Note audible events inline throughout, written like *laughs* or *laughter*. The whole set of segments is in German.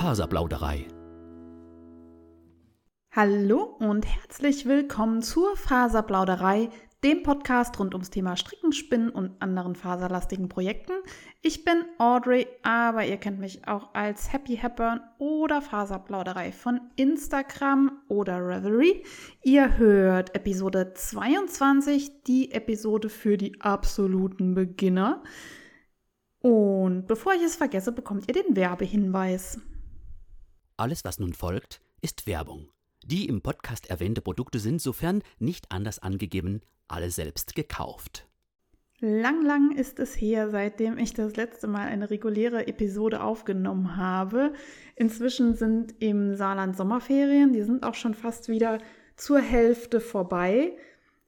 Faserplauderei. Hallo und herzlich willkommen zur Faserplauderei, dem Podcast rund ums Thema Stricken, Spinnen und anderen faserlastigen Projekten. Ich bin Audrey, aber ihr kennt mich auch als Happy Hepburn oder Faserplauderei von Instagram oder Revelry. Ihr hört Episode 22, die Episode für die absoluten Beginner. Und bevor ich es vergesse, bekommt ihr den Werbehinweis. Alles, was nun folgt, ist Werbung. Die im Podcast erwähnte Produkte sind, sofern nicht anders angegeben, alle selbst gekauft. Lang, lang ist es her, seitdem ich das letzte Mal eine reguläre Episode aufgenommen habe. Inzwischen sind im Saarland Sommerferien, die sind auch schon fast wieder zur Hälfte vorbei.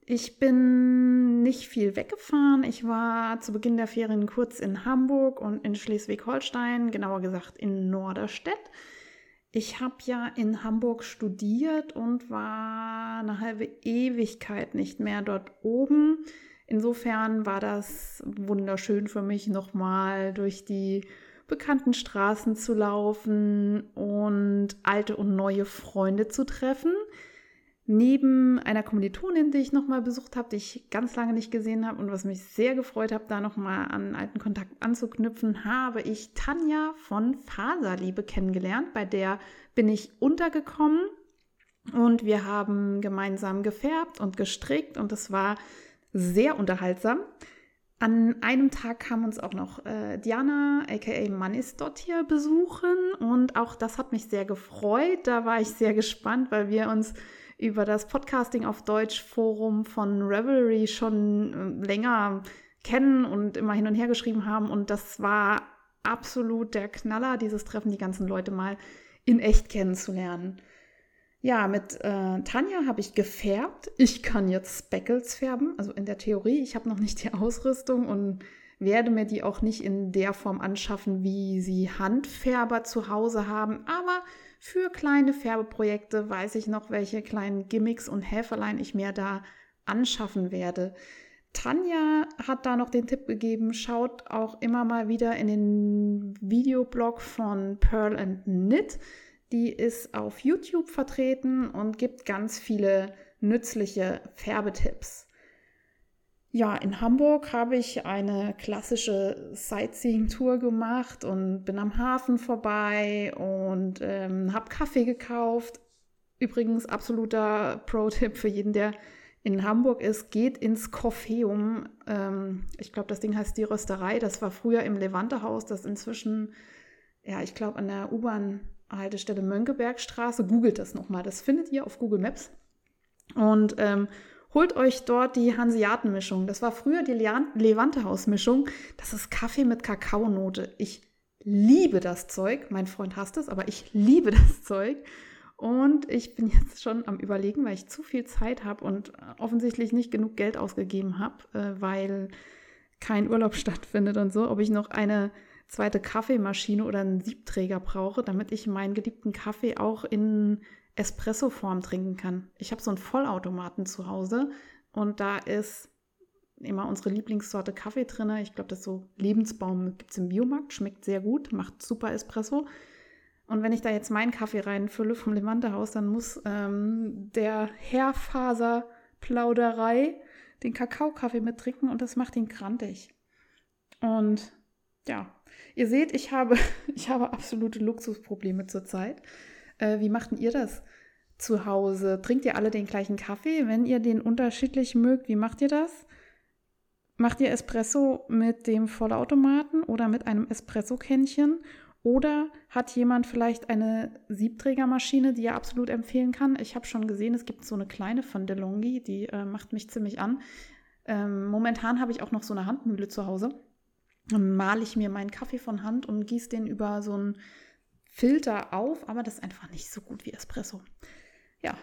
Ich bin nicht viel weggefahren. Ich war zu Beginn der Ferien kurz in Hamburg und in Schleswig-Holstein, genauer gesagt in Norderstedt. Ich habe ja in Hamburg studiert und war eine halbe Ewigkeit nicht mehr dort oben. Insofern war das wunderschön für mich, nochmal durch die bekannten Straßen zu laufen und alte und neue Freunde zu treffen. Neben einer Kommilitonin, die ich nochmal besucht habe, die ich ganz lange nicht gesehen habe und was mich sehr gefreut hat, da nochmal an alten Kontakt anzuknüpfen, habe ich Tanja von Faserliebe kennengelernt. Bei der bin ich untergekommen und wir haben gemeinsam gefärbt und gestrickt und es war sehr unterhaltsam. An einem Tag kam uns auch noch äh, Diana, aka Manis, dort hier besuchen und auch das hat mich sehr gefreut. Da war ich sehr gespannt, weil wir uns über das Podcasting auf Deutsch Forum von Revelry schon äh, länger kennen und immer hin und her geschrieben haben. Und das war absolut der Knaller, dieses Treffen, die ganzen Leute mal in echt kennenzulernen. Ja, mit äh, Tanja habe ich gefärbt. Ich kann jetzt Speckles färben, also in der Theorie. Ich habe noch nicht die Ausrüstung und werde mir die auch nicht in der Form anschaffen, wie sie Handfärber zu Hause haben. Aber für kleine Färbeprojekte weiß ich noch, welche kleinen Gimmicks und Häferlein ich mir da anschaffen werde. Tanja hat da noch den Tipp gegeben, schaut auch immer mal wieder in den Videoblog von Pearl and Knit. Die ist auf YouTube vertreten und gibt ganz viele nützliche Färbetipps. Ja, in Hamburg habe ich eine klassische Sightseeing-Tour gemacht und bin am Hafen vorbei und ähm, habe Kaffee gekauft. Übrigens absoluter Pro-Tipp für jeden, der in Hamburg ist, geht ins Coffeeum. Ähm, ich glaube, das Ding heißt die Rösterei. Das war früher im Levante-Haus, das inzwischen, ja, ich glaube, an der U-Bahn-Haltestelle Mönckebergstraße. Googelt das nochmal. Das findet ihr auf Google Maps. Und ähm, Holt euch dort die Hanseatenmischung. Das war früher die Levante-Haus-Mischung. Das ist Kaffee mit Kakaonote. Ich liebe das Zeug. Mein Freund hasst es, aber ich liebe *laughs* das Zeug. Und ich bin jetzt schon am Überlegen, weil ich zu viel Zeit habe und offensichtlich nicht genug Geld ausgegeben habe, äh, weil kein Urlaub *laughs* stattfindet und so, ob ich noch eine zweite Kaffeemaschine oder einen Siebträger brauche, damit ich meinen geliebten Kaffee auch in Espresso-Form trinken kann. Ich habe so einen Vollautomaten zu Hause und da ist immer unsere Lieblingssorte Kaffee drin. Ich glaube, das ist so Lebensbaum, gibt es im Biomarkt, schmeckt sehr gut, macht super Espresso. Und wenn ich da jetzt meinen Kaffee reinfülle vom Levante-Haus, dann muss ähm, der Hairfaser-Plauderei den Kakaokaffee mittrinken und das macht ihn krantig. Und ja, ihr seht, ich habe, *laughs* ich habe absolute Luxusprobleme zurzeit. Äh, wie macht denn ihr das zu Hause? Trinkt ihr alle den gleichen Kaffee? Wenn ihr den unterschiedlich mögt, wie macht ihr das? Macht ihr Espresso mit dem Vollautomaten oder mit einem Espresso-Kännchen? Oder hat jemand vielleicht eine Siebträgermaschine, die er absolut empfehlen kann? Ich habe schon gesehen, es gibt so eine kleine von DeLonghi, die äh, macht mich ziemlich an. Ähm, momentan habe ich auch noch so eine Handmühle zu Hause. Dann male ich mir meinen Kaffee von Hand und gieße den über so ein Filter auf, aber das ist einfach nicht so gut wie Espresso. Ja.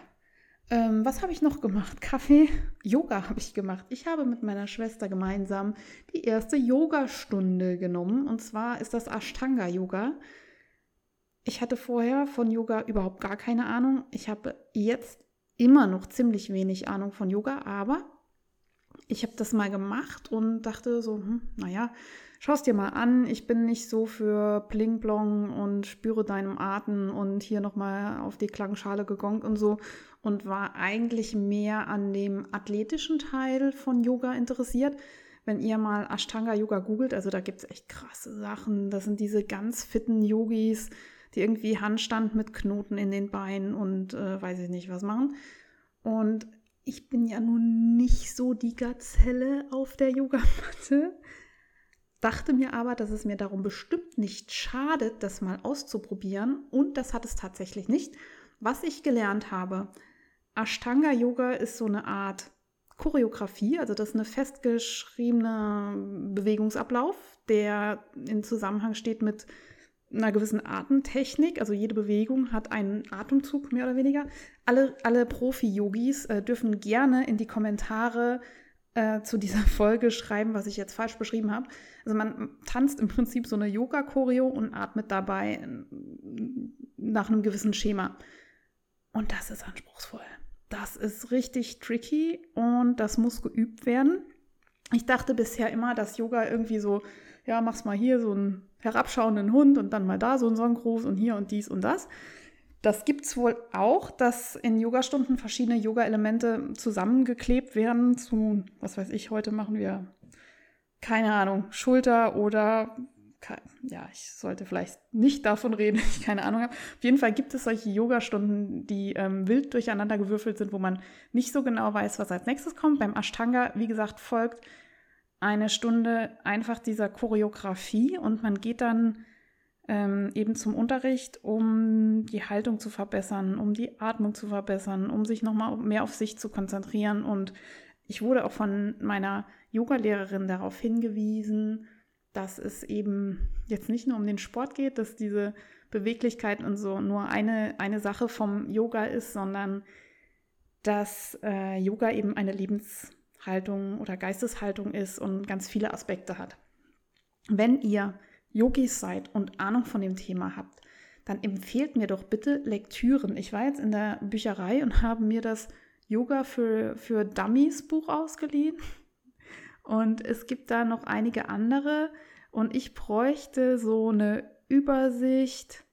Ähm, was habe ich noch gemacht? *laughs* Kaffee, Yoga habe ich gemacht. Ich habe mit meiner Schwester gemeinsam die erste Yoga-Stunde genommen. Und zwar ist das Ashtanga-Yoga. Ich hatte vorher von Yoga überhaupt gar keine Ahnung. Ich habe jetzt immer noch ziemlich wenig Ahnung von Yoga, aber ich habe das mal gemacht und dachte so, hm, naja, schau es dir mal an. Ich bin nicht so für Bling Blong und spüre deinem Atem und hier nochmal auf die Klangschale gegongt und so und war eigentlich mehr an dem athletischen Teil von Yoga interessiert. Wenn ihr mal Ashtanga Yoga googelt, also da gibt es echt krasse Sachen. Das sind diese ganz fitten Yogis, die irgendwie Handstand mit Knoten in den Beinen und äh, weiß ich nicht was machen. Und ich bin ja nun nicht so die Gazelle auf der Yogamatte. Dachte mir aber, dass es mir darum bestimmt nicht schadet, das mal auszuprobieren. Und das hat es tatsächlich nicht. Was ich gelernt habe, Ashtanga Yoga ist so eine Art Choreografie, also das ist eine festgeschriebene Bewegungsablauf, der in Zusammenhang steht mit einer gewissen Atemtechnik. Also jede Bewegung hat einen Atemzug mehr oder weniger. Alle, alle Profi-Yogis äh, dürfen gerne in die Kommentare äh, zu dieser *laughs* Folge schreiben, was ich jetzt falsch beschrieben habe. Also man tanzt im Prinzip so eine Yoga-Choreo und atmet dabei nach einem gewissen Schema. Und das ist anspruchsvoll. Das ist richtig tricky und das muss geübt werden. Ich dachte bisher immer, dass Yoga irgendwie so, ja, mach's mal hier so einen herabschauenden Hund und dann mal da so einen Sonnengruß und hier und dies und das. Das gibt es wohl auch, dass in Yogastunden verschiedene Yoga-Elemente zusammengeklebt werden zu, was weiß ich, heute machen wir, keine Ahnung, Schulter oder ja, ich sollte vielleicht nicht davon reden, *laughs* ich keine Ahnung habe. Auf jeden Fall gibt es solche Yoga-Stunden, die ähm, wild durcheinander gewürfelt sind, wo man nicht so genau weiß, was als nächstes kommt. Beim Ashtanga, wie gesagt, folgt eine Stunde einfach dieser Choreografie und man geht dann ähm, eben zum Unterricht, um die Haltung zu verbessern, um die Atmung zu verbessern, um sich nochmal mehr auf sich zu konzentrieren. Und ich wurde auch von meiner Yogalehrerin darauf hingewiesen, dass es eben jetzt nicht nur um den Sport geht, dass diese Beweglichkeit und so nur eine, eine Sache vom Yoga ist, sondern dass äh, Yoga eben eine Lebenshaltung oder Geisteshaltung ist und ganz viele Aspekte hat. Wenn ihr Yogis seid und Ahnung von dem Thema habt, dann empfehlt mir doch bitte Lektüren. Ich war jetzt in der Bücherei und *laughs* habe mir das Yoga für, für Dummies Buch ausgeliehen. Und es gibt da noch einige andere. Und ich bräuchte so eine Übersicht,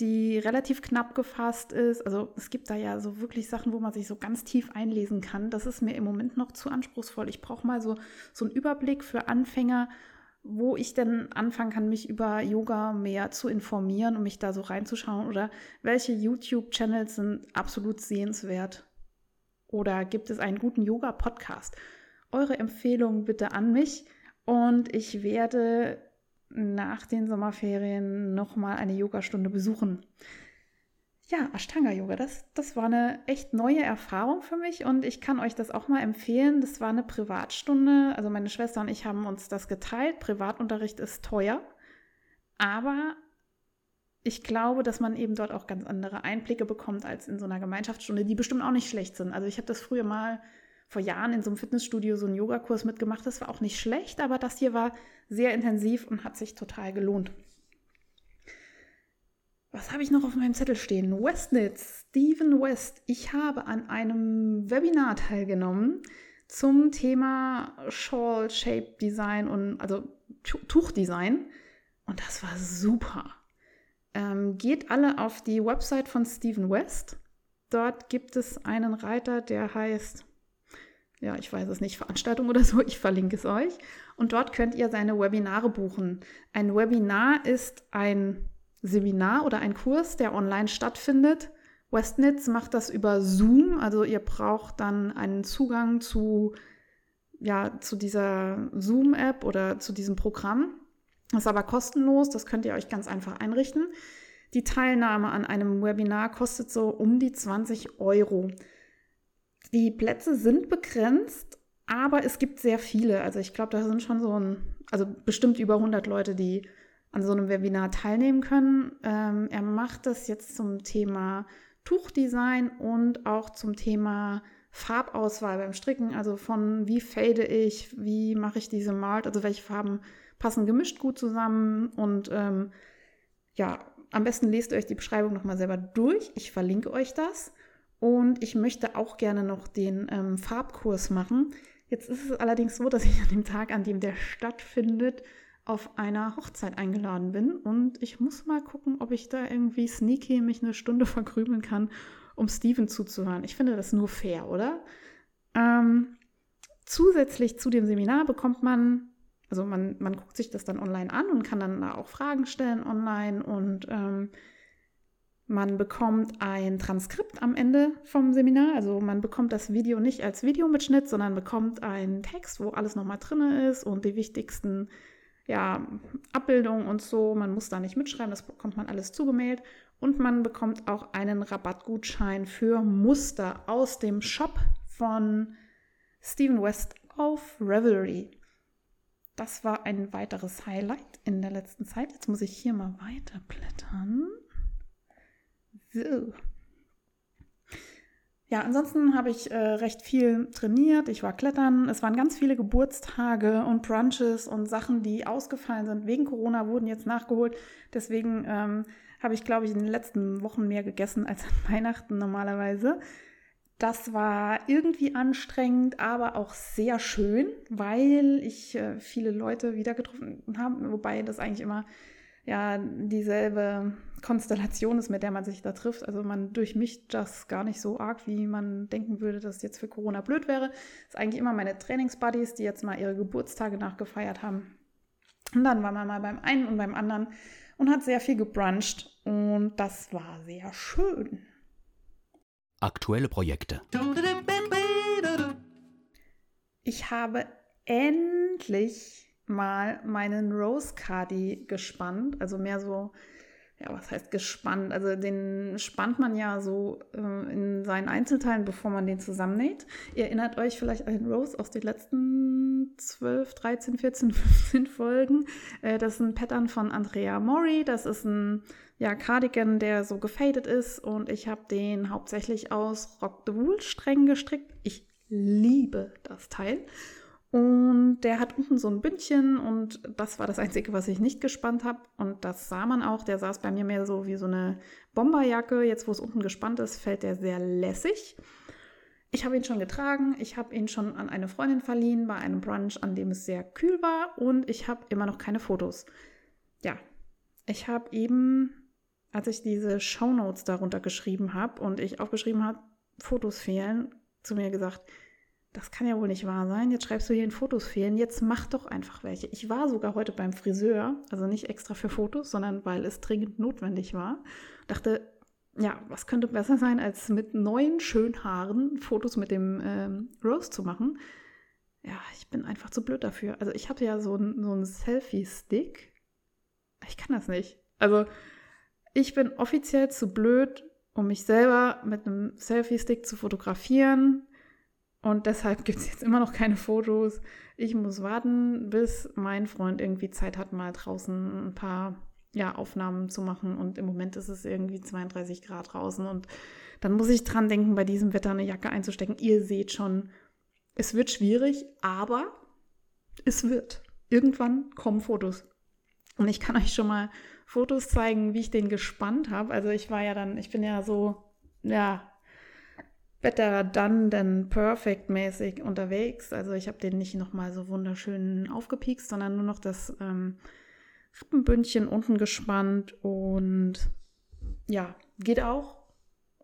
die relativ knapp gefasst ist. Also es gibt da ja so wirklich Sachen, wo man sich so ganz tief einlesen kann. Das ist mir im Moment noch zu anspruchsvoll. Ich brauche mal so, so einen Überblick für Anfänger, wo ich denn anfangen kann, mich über Yoga mehr zu informieren und mich da so reinzuschauen oder welche YouTube-Channels sind absolut sehenswert oder gibt es einen guten Yoga-Podcast? eure Empfehlungen bitte an mich und ich werde nach den Sommerferien nochmal eine Yogastunde besuchen. Ja, Ashtanga-Yoga, das, das war eine echt neue Erfahrung für mich und ich kann euch das auch mal empfehlen. Das war eine Privatstunde, also meine Schwester und ich haben uns das geteilt. Privatunterricht ist teuer, aber ich glaube, dass man eben dort auch ganz andere Einblicke bekommt als in so einer Gemeinschaftsstunde, die bestimmt auch nicht schlecht sind. Also ich habe das früher mal vor Jahren in so einem Fitnessstudio so einen Yogakurs mitgemacht. Das war auch nicht schlecht, aber das hier war sehr intensiv und hat sich total gelohnt. Was habe ich noch auf meinem Zettel stehen? Westnitz, Stephen West. Ich habe an einem Webinar teilgenommen zum Thema Shawl Shape Design und also Tuchdesign. Und das war super. Ähm, geht alle auf die Website von Stephen West. Dort gibt es einen Reiter, der heißt ja, ich weiß es nicht, Veranstaltung oder so, ich verlinke es euch. Und dort könnt ihr seine Webinare buchen. Ein Webinar ist ein Seminar oder ein Kurs, der online stattfindet. Westnitz macht das über Zoom, also ihr braucht dann einen Zugang zu, ja, zu dieser Zoom-App oder zu diesem Programm. Das ist aber kostenlos, das könnt ihr euch ganz einfach einrichten. Die Teilnahme an einem Webinar kostet so um die 20 Euro. Die Plätze sind begrenzt, aber es gibt sehr viele. Also ich glaube, da sind schon so ein, also bestimmt über 100 Leute, die an so einem Webinar teilnehmen können. Ähm, er macht das jetzt zum Thema Tuchdesign und auch zum Thema Farbauswahl beim Stricken, also von wie fade ich, wie mache ich diese Malt, also welche Farben passen gemischt gut zusammen und ähm, ja, am besten lest euch die Beschreibung nochmal selber durch. Ich verlinke euch das. Und ich möchte auch gerne noch den ähm, Farbkurs machen. Jetzt ist es allerdings so, dass ich an dem Tag, an dem der stattfindet, auf einer Hochzeit eingeladen bin. Und ich muss mal gucken, ob ich da irgendwie sneaky mich eine Stunde *laughs* verkrümeln kann, um Steven zuzuhören. Ich finde das nur fair, oder? Ähm, zusätzlich zu dem Seminar bekommt man, also man, man guckt sich das dann online an und kann dann auch Fragen stellen online und ähm, man bekommt ein Transkript am Ende vom Seminar. Also man bekommt das Video nicht als Videomitschnitt, sondern bekommt einen Text, wo alles nochmal drin ist und die wichtigsten ja, Abbildungen und so. Man muss da nicht mitschreiben, das bekommt man alles zugemailt. Und man bekommt auch einen Rabattgutschein für Muster aus dem Shop von Steven West auf Revelry. Das war ein weiteres Highlight in der letzten Zeit. Jetzt muss ich hier mal weiterblättern. So. Ja, ansonsten habe ich äh, recht viel trainiert. Ich war klettern. Es waren ganz viele Geburtstage und Brunches und Sachen, die ausgefallen sind wegen Corona, wurden jetzt nachgeholt. Deswegen ähm, habe ich, glaube ich, in den letzten Wochen mehr gegessen als an *laughs* Weihnachten normalerweise. Das war irgendwie anstrengend, aber auch sehr schön, weil ich äh, viele Leute wieder getroffen habe, wobei das eigentlich immer ja dieselbe Konstellation ist, mit der man sich da trifft. Also man durchmischt das gar nicht so arg, wie man denken würde, dass es jetzt für Corona blöd wäre. Das ist eigentlich immer meine Trainingsbuddies, die jetzt mal ihre Geburtstage nachgefeiert haben. Und dann war man mal beim einen und beim anderen und hat sehr viel gebruncht und das war sehr schön. Aktuelle Projekte. Ich habe endlich mal meinen Rose Cardi gespannt, also mehr so ja, was heißt gespannt? Also den spannt man ja so äh, in seinen Einzelteilen, bevor man den zusammennäht. Ihr erinnert euch vielleicht an den Rose aus den letzten 12, 13, 14, 15 Folgen. Äh, das ist ein Pattern von Andrea Mori. Das ist ein ja, Cardigan, der so gefadet ist und ich habe den hauptsächlich aus Rock the Wool Strängen gestrickt. Ich liebe das Teil. Und der hat unten so ein Bündchen und das war das Einzige, was ich nicht gespannt habe. Und das sah man auch. Der saß bei mir mehr so wie so eine Bomberjacke. Jetzt, wo es unten gespannt ist, fällt der sehr lässig. Ich habe ihn schon getragen. Ich habe ihn schon an eine Freundin verliehen bei einem Brunch, an dem es sehr kühl war. Und ich habe immer noch keine Fotos. Ja, ich habe eben, als ich diese Shownotes darunter geschrieben habe und ich aufgeschrieben habe, Fotos fehlen, zu mir gesagt, das kann ja wohl nicht wahr sein. Jetzt schreibst du hier in Fotos fehlen. Jetzt mach doch einfach welche. Ich war sogar heute beim Friseur, also nicht extra für Fotos, sondern weil es dringend notwendig war. Dachte, ja, was könnte besser sein, als mit neuen schönen Haaren Fotos mit dem ähm, Rose zu machen? Ja, ich bin einfach zu blöd dafür. Also ich hatte ja so einen so Selfie-Stick. Ich kann das nicht. Also ich bin offiziell zu blöd, um mich selber mit einem Selfie-Stick zu fotografieren. Und deshalb gibt es jetzt immer noch keine Fotos. Ich muss warten, bis mein Freund irgendwie Zeit hat, mal draußen ein paar ja, Aufnahmen zu machen. Und im Moment ist es irgendwie 32 Grad draußen. Und dann muss ich dran denken, bei diesem Wetter eine Jacke einzustecken. Ihr seht schon, es wird schwierig, aber es wird. Irgendwann kommen Fotos. Und ich kann euch schon mal Fotos zeigen, wie ich den gespannt habe. Also ich war ja dann, ich bin ja so, ja, better done than perfect mäßig unterwegs. Also ich habe den nicht nochmal so wunderschön aufgepiekst, sondern nur noch das ähm, Rippenbündchen unten gespannt und ja, geht auch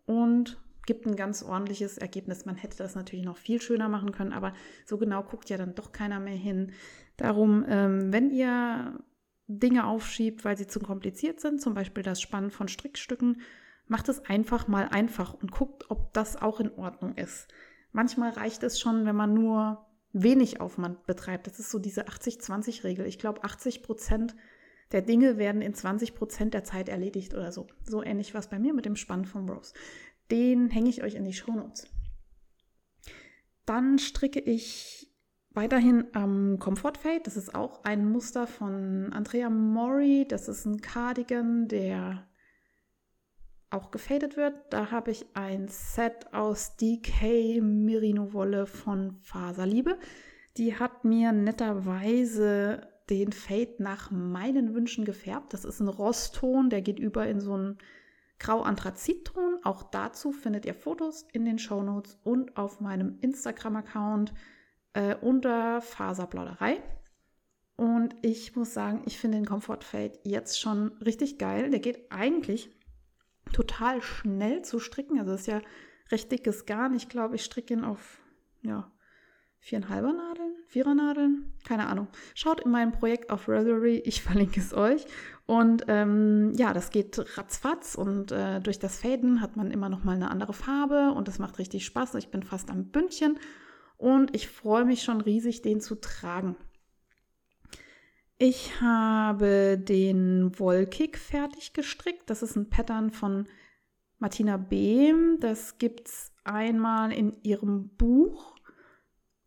und gibt ein ganz ordentliches Ergebnis. Man hätte das natürlich noch viel schöner machen können, aber so genau guckt ja dann doch keiner mehr hin. Darum, ähm, wenn ihr Dinge aufschiebt, weil sie zu kompliziert sind, zum Beispiel das Spannen von Strickstücken, macht es einfach mal einfach und guckt, ob das auch in Ordnung ist. Manchmal reicht es schon, wenn man nur wenig Aufwand betreibt. Das ist so diese 80-20-Regel. Ich glaube, 80 Prozent der Dinge werden in 20 Prozent der Zeit erledigt oder so. So ähnlich war es bei mir mit dem Spann von Rose. Den hänge ich euch in die Shownotes. Dann stricke ich weiterhin am Comfort Fade. Das ist auch ein Muster von Andrea Mori. Das ist ein Cardigan, der auch gefadet wird. Da habe ich ein Set aus DK Merino Wolle von Faserliebe. Die hat mir netterweise den Fade nach meinen Wünschen gefärbt. Das ist ein Rostton, der geht über in so einen Grau-Anthrazitton. Auch dazu findet ihr Fotos in den Shownotes und auf meinem Instagram-Account äh, unter Faserplauderei. Und ich muss sagen, ich finde den Comfort Fade jetzt schon richtig geil. Der geht eigentlich total schnell zu stricken. Also das ist ja recht dickes Garn. Ich glaube, ich stricke ihn auf ja, viereinhalber Nadeln, vierer Nadeln, keine Ahnung. Schaut in meinem Projekt auf Ravelry, ich verlinke es euch. Und ähm, ja, das geht ratzfatz und äh, durch das Faden hat man immer noch mal eine andere Farbe und das macht richtig Spaß. Ich bin fast am Bündchen und ich freue mich schon riesig, den zu tragen. Ich habe den Wollkick fertig gestrickt. Das ist ein Pattern von Martina Behm. Das gibt es einmal in ihrem Buch.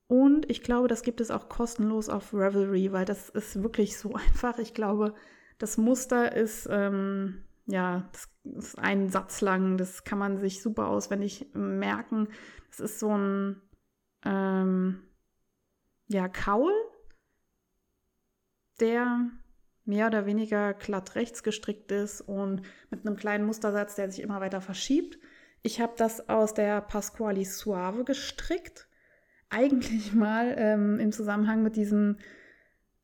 Und ich glaube, das gibt es auch kostenlos auf Ravelry, weil das ist wirklich so *laughs* einfach. Ich glaube, das Muster ist, ähm, ja, das ist ein Satz lang. Das kann man sich super auswendig merken. Das ist so ein, ähm, ja, Kaul der mehr oder weniger glatt rechts gestrickt ist und mit einem kleinen Mustersatz, der sich immer weiter verschiebt. Ich habe das aus der Pasquali Suave gestrickt. Eigentlich mal ähm, im Zusammenhang mit diesem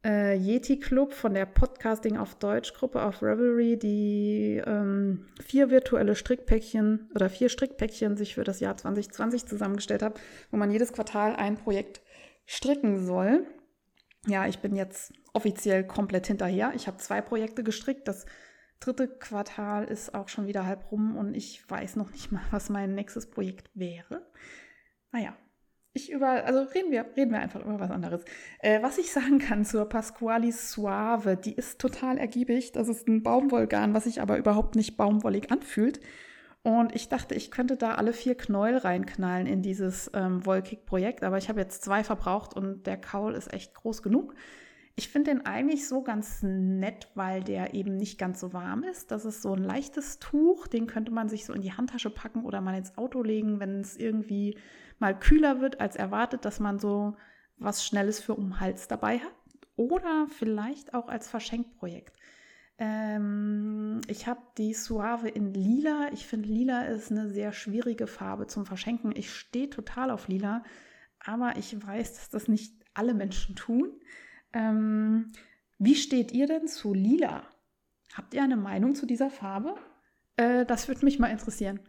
äh, Yeti Club von der Podcasting auf Deutsch Gruppe auf Revelry, die ähm, vier virtuelle Strickpäckchen oder vier Strickpäckchen sich für das Jahr 2020 zusammengestellt hat, wo man jedes Quartal ein Projekt stricken soll. Ja, ich bin jetzt offiziell komplett hinterher. Ich habe zwei Projekte gestrickt. Das dritte Quartal ist auch schon wieder halb rum und ich weiß noch nicht mal, was mein nächstes Projekt wäre. Naja, ich über, also reden wir, reden wir einfach über was anderes. Äh, was ich sagen kann zur Pasquali Suave, die ist total ergiebig. Das ist ein Baumwollgarn, was sich aber überhaupt nicht baumwollig anfühlt. Und ich dachte, ich könnte da alle vier Knäuel reinknallen in dieses ähm, Wollkick-Projekt, aber ich habe jetzt zwei verbraucht und der Kaul ist echt groß genug. Ich finde den eigentlich so ganz nett, weil der eben nicht ganz so warm ist. Das ist so ein leichtes Tuch, den könnte man sich so in die Handtasche packen oder mal ins Auto legen, wenn es irgendwie mal kühler wird als erwartet, dass man so was Schnelles für um Hals dabei hat. Oder vielleicht auch als Verschenkprojekt. Ähm, ich habe die Suave in lila. Ich finde, lila ist eine sehr schwierige Farbe zum Verschenken. Ich stehe total auf lila, aber ich weiß, dass das nicht alle Menschen tun. Ähm, wie steht ihr denn zu lila? Habt ihr eine Meinung zu dieser Farbe? Äh, das würde mich mal interessieren.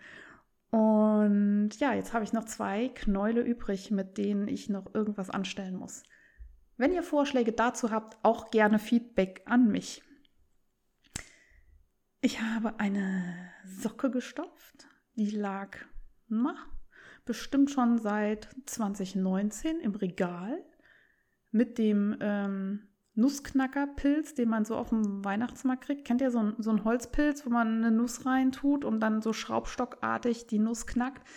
Und ja, jetzt habe ich noch zwei Knäule übrig, mit denen ich noch irgendwas anstellen muss. Wenn ihr Vorschläge dazu habt, auch gerne Feedback an mich. Ich habe eine Socke gestopft, die lag na, bestimmt schon seit 2019 im Regal mit dem ähm, Nussknackerpilz, den man so auf dem Weihnachtsmarkt kriegt. Kennt ihr so, so einen Holzpilz, wo man eine Nuss reintut und dann so schraubstockartig die Nuss knackt?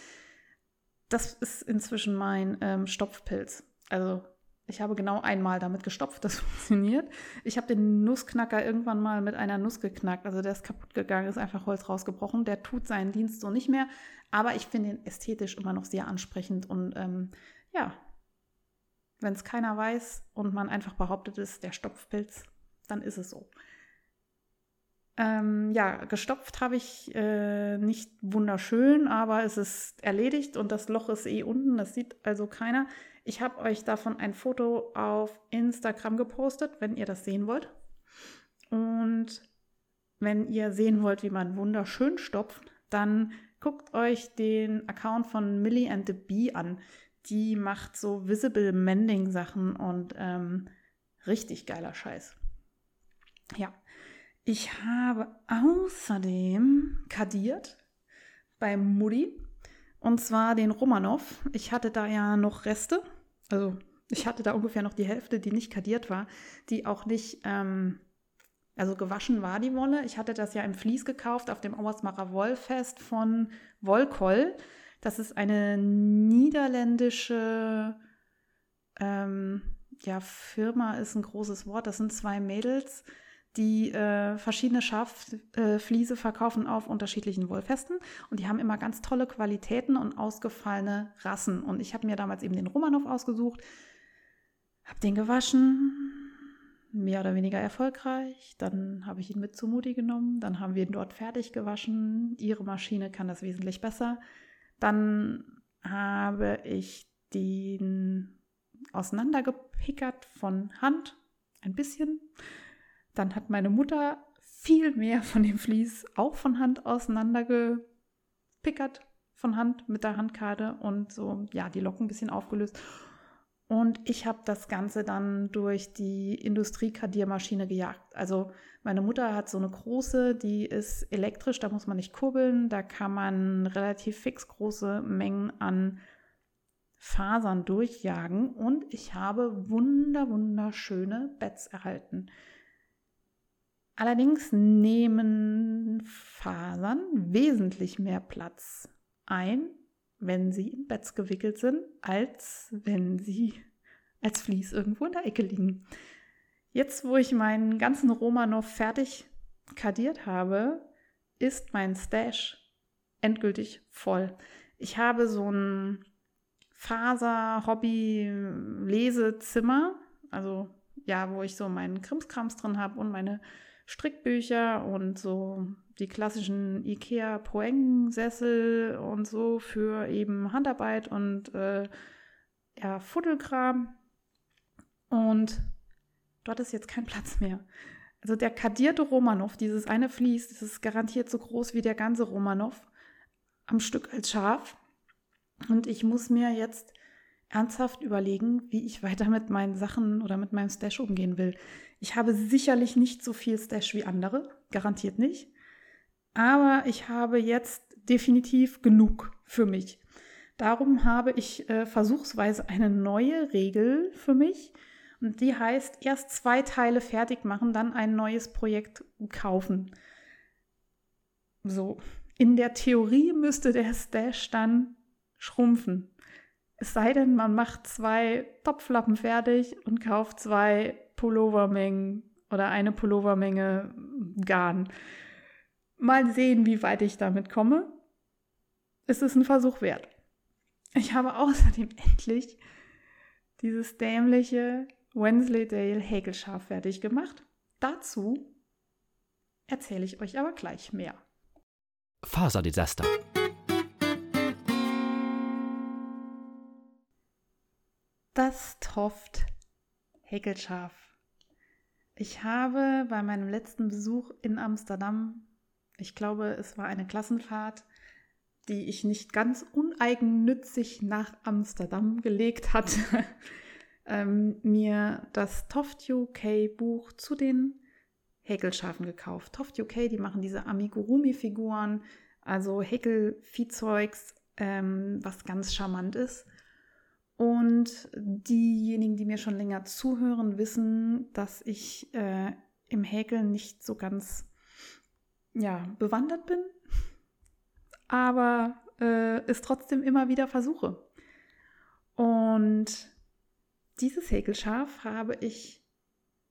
Das ist inzwischen mein ähm, Stopfpilz. Also ich habe genau einmal damit gestopft, das *laughs* funktioniert. Ich habe den Nussknacker irgendwann mal mit einer Nuss geknackt. Also der ist kaputt gegangen, ist einfach Holz rausgebrochen. Der tut seinen Dienst so nicht mehr. Aber ich finde ihn ästhetisch immer noch sehr ansprechend und ähm, ja, wenn es keiner weiß und man einfach behauptet, es ist der Stopfpilz, dann ist es so. Ähm, ja, gestopft habe ich äh, nicht wunderschön, aber es ist erledigt und das Loch ist eh unten, das sieht also keiner. Ich habe euch davon ein Foto auf Instagram gepostet, wenn ihr das sehen wollt. Und wenn ihr sehen wollt, wie man wunderschön stopft, dann guckt euch den Account von Millie and the Bee an die macht so Visible Mending Sachen und ähm, richtig geiler Scheiß. Ja, ich habe außerdem kadiert bei Mutti und zwar den Romanov. Ich hatte da ja noch Reste, also ich hatte da ungefähr noch die Hälfte, die nicht kadiert war, die auch nicht, ähm, also gewaschen war die Wolle. Ich hatte das ja im Vlies gekauft auf dem Auersmacher Wollfest von Wollkoll. Das ist eine niederländische ähm, ja, Firma, ist ein großes Wort. Das sind zwei Mädels, die äh, verschiedene Schaffliese äh, verkaufen auf unterschiedlichen Wollfesten. Und die haben immer ganz tolle Qualitäten und ausgefallene Rassen. Und ich habe mir damals eben den Romanov ausgesucht, habe den gewaschen, mehr oder weniger erfolgreich. Dann habe ich ihn mit zu Mutti genommen. Dann haben wir ihn dort fertig gewaschen. Ihre Maschine kann das wesentlich besser. Dann habe ich den auseinandergepickert von Hand, ein bisschen. Dann hat meine Mutter viel mehr von dem Vlies auch von Hand auseinandergepickert, von Hand mit der Handkarte und so, ja, die Locken ein bisschen aufgelöst. Und ich habe das Ganze dann durch die Industriekadiermaschine gejagt. Also meine Mutter hat so eine große, die ist elektrisch, da muss man nicht kurbeln, da kann man relativ fix große Mengen an Fasern durchjagen und ich habe wunder wunderschöne Beds erhalten. Allerdings nehmen Fasern wesentlich mehr Platz ein, wenn sie in Beds gewickelt sind, als wenn sie als Vlies irgendwo in der Ecke liegen. Jetzt, wo ich meinen ganzen Romanov fertig kadiert habe, ist mein Stash endgültig voll. Ich habe so ein Faser-Hobby-Lesezimmer, also ja, wo ich so meinen Krimskrams drin habe und meine Strickbücher und so die klassischen IKEA Poeng-Sessel und so für eben Handarbeit und äh, ja, Fuddelkram. Und dort ist jetzt kein Platz mehr. Also der kadierte Romanov, dieses eine Vlies, das ist garantiert so groß wie der ganze Romanov am Stück als Schaf. Und ich muss mir jetzt ernsthaft überlegen, wie ich *laughs* weiter mit meinen Sachen oder mit meinem Stash umgehen will. Ich habe sicherlich nicht so viel Stash wie andere, garantiert nicht. Aber ich habe jetzt definitiv genug für mich. Darum habe ich äh, versuchsweise eine neue Regel für mich. Und die heißt, erst zwei Teile fertig machen, dann ein neues Projekt kaufen. So, in der Theorie müsste der Stash dann schrumpfen. Es sei denn, man macht zwei Topflappen fertig und kauft zwei Pullovermengen oder eine Pullovermenge Garn. Mal sehen, wie weit ich damit komme. Es ist ein Versuch wert. Ich habe außerdem *laughs* endlich dieses dämliche Wensleydale Häkelschaf fertig gemacht. Dazu erzähle ich euch aber gleich mehr. Faserdesaster. Das Toft Häkelschaf. Ich habe bei meinem letzten Besuch in Amsterdam, ich glaube, es war eine Klassenfahrt, die ich nicht ganz uneigennützig nach Amsterdam gelegt hatte, *laughs* ähm, mir das Toft UK Buch zu den Häkelschafen gekauft. Toft UK, die machen diese Amigurumi-Figuren, also Häkelviehzeugs, ähm, was ganz charmant ist. Und diejenigen, die mir schon länger zuhören, wissen, dass ich äh, im Häkeln nicht so ganz ja, bewandert bin, aber äh, es trotzdem immer wieder versuche. Und dieses Häkelschaf habe ich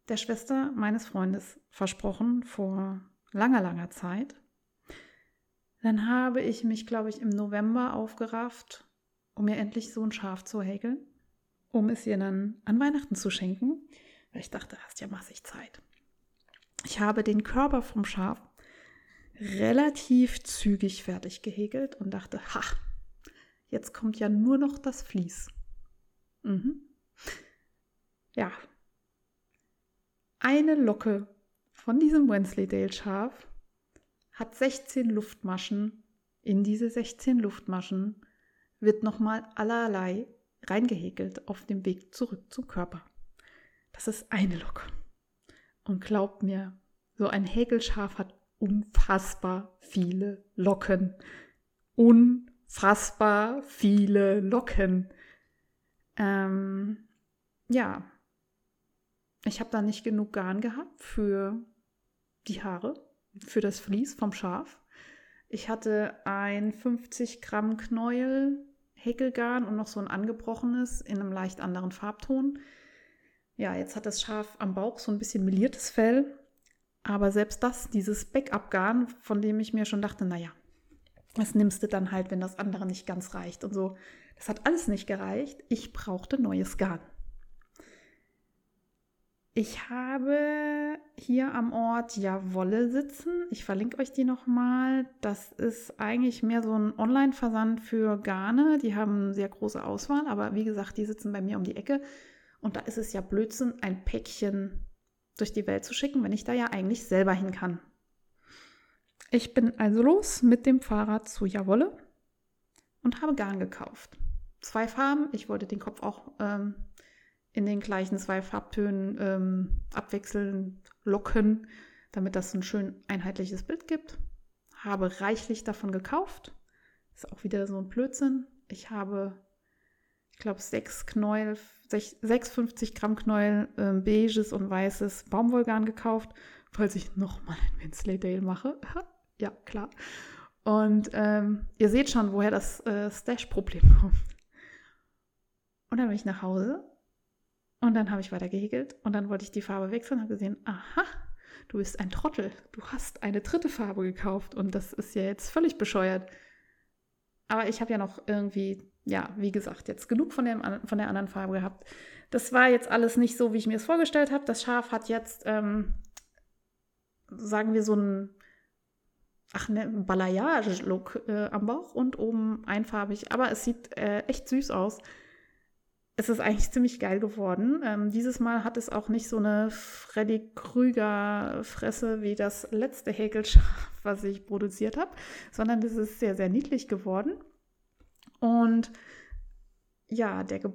der Schwester meines Freundes versprochen vor langer, langer Zeit. Dann habe ich mich, glaube ich, im November aufgerafft um mir endlich so ein Schaf zu häkeln, um es ihr dann an Weihnachten zu schenken, weil ich dachte, hast ja massig Zeit. Ich habe den Körper vom Schaf relativ zügig fertig gehäkelt und dachte, ha, jetzt kommt ja nur noch das Vlies. Mhm. Ja. Eine Locke von diesem Wensleydale-Schaf hat 16 Luftmaschen. In diese 16 Luftmaschen wird nochmal allerlei reingehäkelt auf dem Weg zurück zum Körper. Das ist eine Locke. Und glaubt mir, so ein Häkelschaf hat unfassbar viele Locken. Unfassbar viele Locken. Ähm, ja, ich habe da nicht genug Garn gehabt für die Haare, für das Vlies vom Schaf. Ich hatte ein 50 Gramm Knäuel Häkelgarn und noch so ein angebrochenes in einem leicht anderen Farbton. Ja, jetzt hat das Schaf am Bauch so ein bisschen meliertes Fell. Aber selbst das, dieses Backup-Garn, von dem ich mir schon dachte, naja, das nimmst du dann halt, wenn das andere nicht ganz reicht und so. Das hat alles nicht gereicht. Ich brauchte neues Garn. Ich habe hier am Ort Jawolle sitzen. Ich verlinke euch die nochmal. Das ist eigentlich mehr so ein Online-Versand für Garne. Die haben sehr große Auswahl, aber wie gesagt, die sitzen bei mir um die Ecke. Und da ist es ja Blödsinn, ein Päckchen durch die Welt zu schicken, wenn ich da ja eigentlich selber hin kann. Ich bin also los mit dem Fahrrad zu Jawolle und habe Garn gekauft. Zwei Farben. Ich wollte den Kopf auch ähm, in den gleichen zwei Farbtönen ähm, abwechseln, locken, damit das ein schön einheitliches Bild gibt. Habe reichlich davon gekauft. Ist auch wieder so ein Blödsinn. Ich habe, ich glaube, sechs Knäuel, 650 Gramm Knäuel äh, beiges und weißes Baumwollgarn gekauft, falls ich nochmal ein Winsleydale mache. *laughs* ja, klar. Und ähm, ihr seht schon, woher das äh, Stash-Problem kommt. Und dann bin ich nach Hause und dann habe ich weiter gehäkelt und dann wollte ich die Farbe wechseln und habe gesehen, aha, du bist ein Trottel. Du hast eine dritte Farbe gekauft und das ist ja jetzt völlig bescheuert. Aber ich habe ja noch irgendwie, ja, wie gesagt, jetzt genug von, dem, von der anderen Farbe gehabt. Das war jetzt alles nicht so, wie ich mir es vorgestellt habe. Das Schaf hat jetzt, ähm, sagen wir, so einen, ach, ne, Balayage-Look äh, am Bauch und oben einfarbig. Aber es sieht äh, echt süß aus es ist eigentlich ziemlich geil geworden. Ähm, dieses Mal hat es auch nicht so eine Freddy Krüger-Fresse wie das letzte Häkelschaf, was ich produziert habe, sondern es ist sehr, sehr niedlich geworden. Und ja, der Ge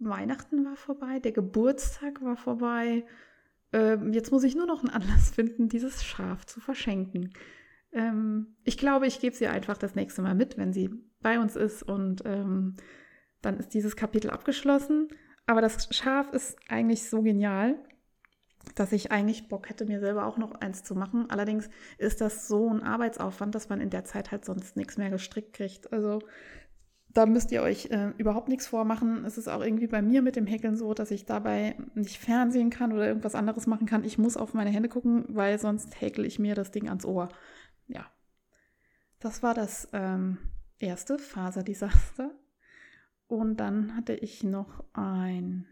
Weihnachten war vorbei, der Geburtstag war vorbei. Ähm, jetzt muss ich nur noch einen Anlass finden, dieses Schaf zu verschenken. Ähm, ich glaube, ich gebe sie einfach das nächste Mal mit, wenn sie bei uns ist und ähm, dann ist dieses Kapitel abgeschlossen. Aber das Schaf ist eigentlich so genial, dass ich eigentlich Bock hätte, mir selber auch noch eins zu machen. Allerdings ist das so ein Arbeitsaufwand, dass man in der Zeit halt sonst nichts mehr gestrickt kriegt. Also da müsst ihr euch äh, überhaupt nichts vormachen. Es ist auch irgendwie bei mir mit dem Häkeln so, dass ich dabei nicht fernsehen kann oder irgendwas anderes machen kann. Ich muss auf meine Hände gucken, weil sonst häkel ich mir das Ding ans Ohr. Ja, das war das ähm, erste Faserdesaster. Und dann hatte ich noch ein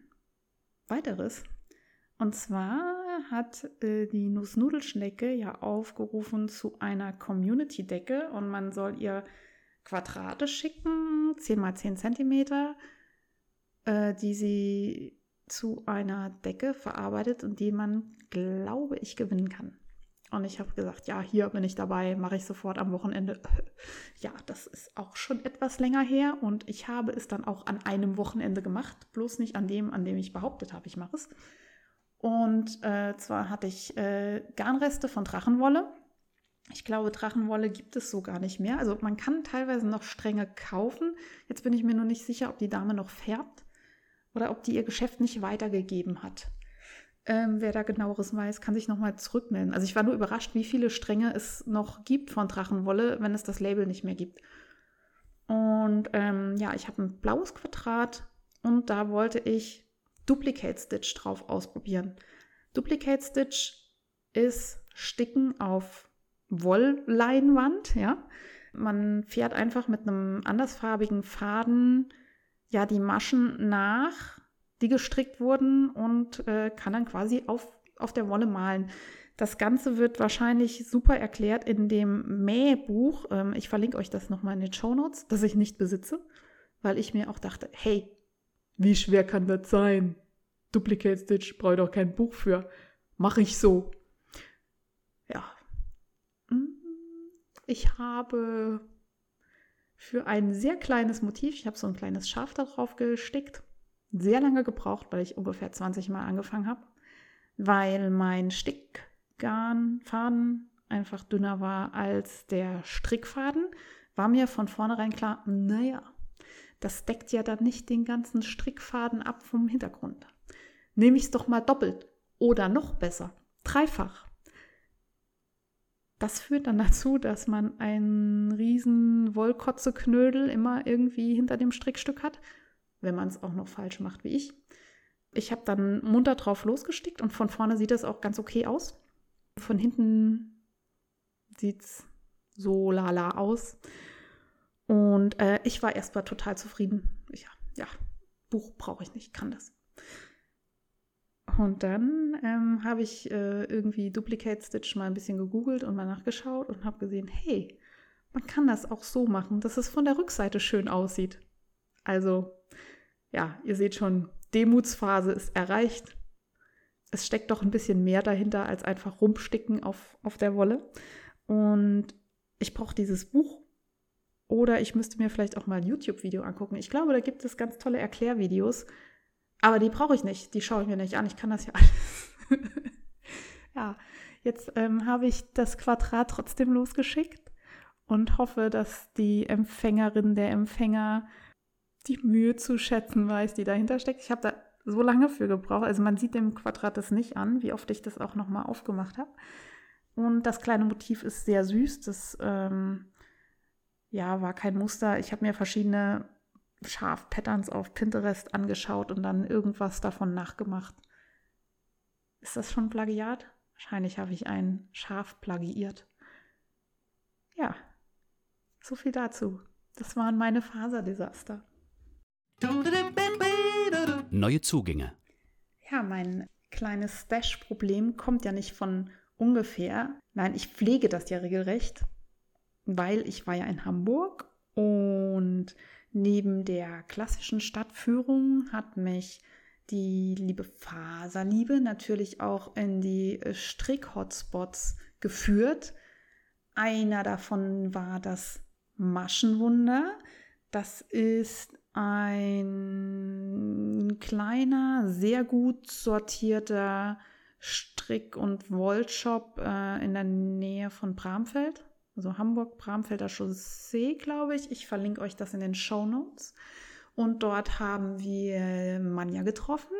weiteres. Und zwar hat äh, die Nussnudelschnecke ja aufgerufen zu einer Community-Decke und man soll ihr Quadrate schicken, 10 mal 10 Zentimeter, äh, die sie zu einer Decke verarbeitet und die man, glaube ich, gewinnen kann. Und ich habe gesagt, ja, hier bin ich dabei, mache ich sofort am Wochenende. *laughs* Ja, das ist auch schon etwas länger her und ich habe es dann auch an einem Wochenende gemacht, bloß nicht an dem, an dem ich behauptet habe, ich mache es. Und äh, zwar hatte ich äh, Garnreste von Drachenwolle. Ich glaube, Drachenwolle gibt es so gar nicht mehr. Also man kann teilweise noch Stränge kaufen. Jetzt bin ich mir nur nicht sicher, ob die Dame noch färbt oder ob die ihr Geschäft nicht weitergegeben hat. Ähm, wer da genaueres weiß, kann sich nochmal zurückmelden. Also ich war nur überrascht, wie viele Stränge es noch gibt von Drachenwolle, wenn es das Label nicht mehr gibt. Und ähm, ja, ich habe ein blaues Quadrat und da wollte ich Duplicate Stitch drauf ausprobieren. Duplicate Stitch ist Sticken auf Wollleinwand, ja. Man fährt einfach mit einem andersfarbigen Faden ja die Maschen nach die gestrickt wurden und äh, kann dann quasi auf, auf der Wolle malen. Das Ganze wird wahrscheinlich super erklärt in dem Mähbuch. Ähm, ich verlinke euch das nochmal in den Show Notes, das ich nicht besitze, weil ich mir auch dachte, hey, wie schwer kann das sein? Duplicate Stitch brauche ich doch kein Buch für. Mache ich so. Ja. Hm, ich habe für ein sehr kleines Motiv, ich habe so ein kleines Schaf darauf gestickt, sehr lange gebraucht, weil ich ungefähr 20 Mal angefangen habe, weil mein Stickgarnfaden einfach dünner war als der Strickfaden, war mir von vornherein klar, naja, das deckt ja dann nicht den ganzen Strickfaden ab vom Hintergrund. Nehme ich es doch mal doppelt oder noch besser, dreifach. Das führt dann dazu, dass man einen riesen Wollkotzeknödel immer irgendwie hinter dem Strickstück hat wenn man es auch noch falsch macht wie ich. Ich habe dann munter drauf losgestickt und von vorne sieht es auch ganz okay aus. Von hinten sieht es so lala aus. Und äh, ich war erstmal total zufrieden. Ja, ja, Buch brauche ich nicht, kann das. Und dann ähm, habe ich äh, irgendwie Duplicate Stitch mal ein bisschen gegoogelt und mal nachgeschaut und habe gesehen, hey, man kann das auch so machen, dass es von der Rückseite schön aussieht. Also, ja, ihr seht schon, Demutsphase ist erreicht. Es steckt doch ein bisschen mehr dahinter als einfach rumsticken auf, auf der Wolle. Und ich brauche dieses Buch oder ich müsste mir vielleicht auch mal ein YouTube-Video angucken. Ich glaube, da gibt es ganz tolle Erklärvideos, aber die brauche ich nicht. Die schaue ich mir nicht an. Ich kann das ja alles. *laughs* ja, jetzt ähm, habe ich das Quadrat trotzdem losgeschickt und hoffe, dass die Empfängerin, der Empfänger die Mühe zu schätzen weiß, die dahinter steckt. Ich habe da so lange für gebraucht. Also man sieht dem Quadrat das nicht an, wie oft ich das auch nochmal aufgemacht habe. Und das kleine Motiv ist sehr süß. Das ähm, ja, war kein Muster. Ich habe mir verschiedene Schaf-Patterns auf Pinterest angeschaut und dann irgendwas davon nachgemacht. Ist das schon Plagiat? Wahrscheinlich habe ich ein Schaf plagiiert. Ja, so viel dazu. Das waren meine Faserdesaster. Neue Zugänge. Ja, mein kleines Stash-Problem kommt ja nicht von ungefähr. Nein, ich pflege das ja regelrecht, weil ich war ja in Hamburg und neben der klassischen Stadtführung hat mich die liebe Faserliebe natürlich auch in die Strick-Hotspots geführt. Einer davon war das Maschenwunder. Das ist ein kleiner, sehr gut sortierter Strick- und Wollshop äh, in der Nähe von Bramfeld. Also Hamburg, Bramfelder Chaussee, glaube ich. Ich verlinke euch das in den Show Notes. Und dort haben wir Manja getroffen,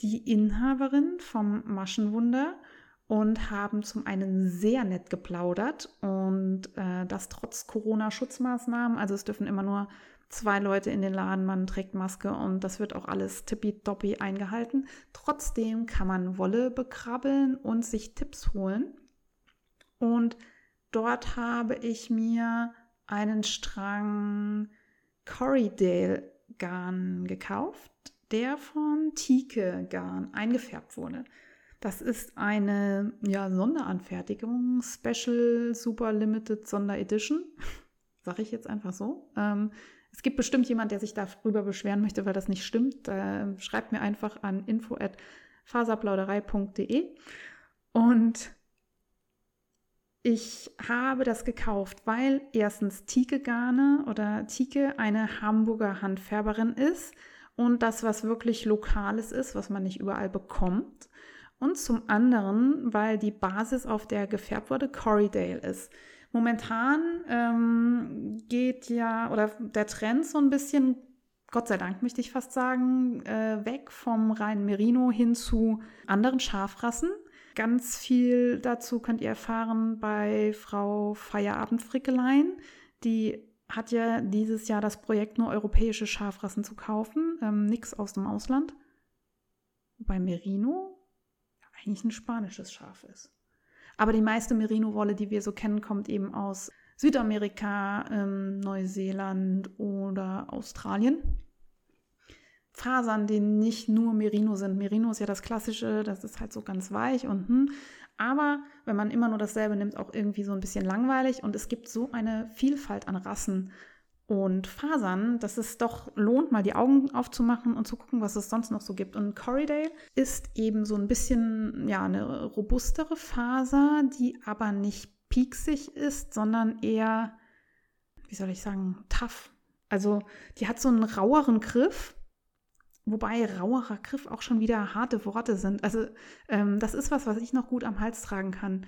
die Inhaberin vom Maschenwunder und haben zum einen sehr nett geplaudert und äh, das trotz Corona-Schutzmaßnahmen. Also es dürfen immer nur zwei Leute in den Laden, man trägt Maske und das wird auch alles tippitoppi eingehalten. Trotzdem kann man Wolle bekrabbeln und sich Tipps holen. Und dort habe ich mir einen Strang Corriedale Garn gekauft, der von Tike Garn eingefärbt wurde. Das ist eine ja, Sonderanfertigung, Special Super Limited Sonderedition. *laughs* Sage ich jetzt einfach so. Ähm, es gibt bestimmt jemand, der sich darüber beschweren möchte, weil das nicht stimmt. Äh, schreibt mir einfach an info@faserplauderei.de und ich habe das gekauft, weil erstens Tike Garne oder Tike eine Hamburger Handfärberin ist und das was wirklich Lokales ist, was man nicht überall bekommt. Und zum anderen, weil die Basis, auf der gefärbt wurde, Corriedale ist. Momentan ähm, geht ja, oder der Trend so ein bisschen, Gott sei Dank möchte ich fast sagen, äh, weg vom reinen Merino hin zu anderen Schafrassen. Ganz viel dazu könnt ihr erfahren bei Frau Feierabend-Frickelein. Die hat ja dieses Jahr das Projekt, nur europäische Schafrassen zu kaufen, ähm, nichts aus dem Ausland. Bei Merino eigentlich ein spanisches Schaf ist. Aber die meiste Merino-Wolle, die wir so kennen, kommt eben aus Südamerika, ähm, Neuseeland oder Australien. Fasern, die nicht nur Merino sind. Merino ist ja das Klassische, das ist halt so ganz weich und hm. Aber wenn man immer nur dasselbe nimmt, auch irgendwie so ein bisschen langweilig. Und es gibt so eine Vielfalt an Rassen und Fasern, dass es doch lohnt, mal die Augen aufzumachen und zu gucken, was es sonst noch so gibt. Und Corriedale ist eben so ein bisschen, ja, eine robustere Faser, die aber nicht pieksig ist, sondern eher, wie soll ich sagen, tough. Also die hat so einen raueren Griff, wobei rauerer Griff auch schon wieder harte Worte sind. Also ähm, das ist was, was ich noch gut am Hals tragen kann.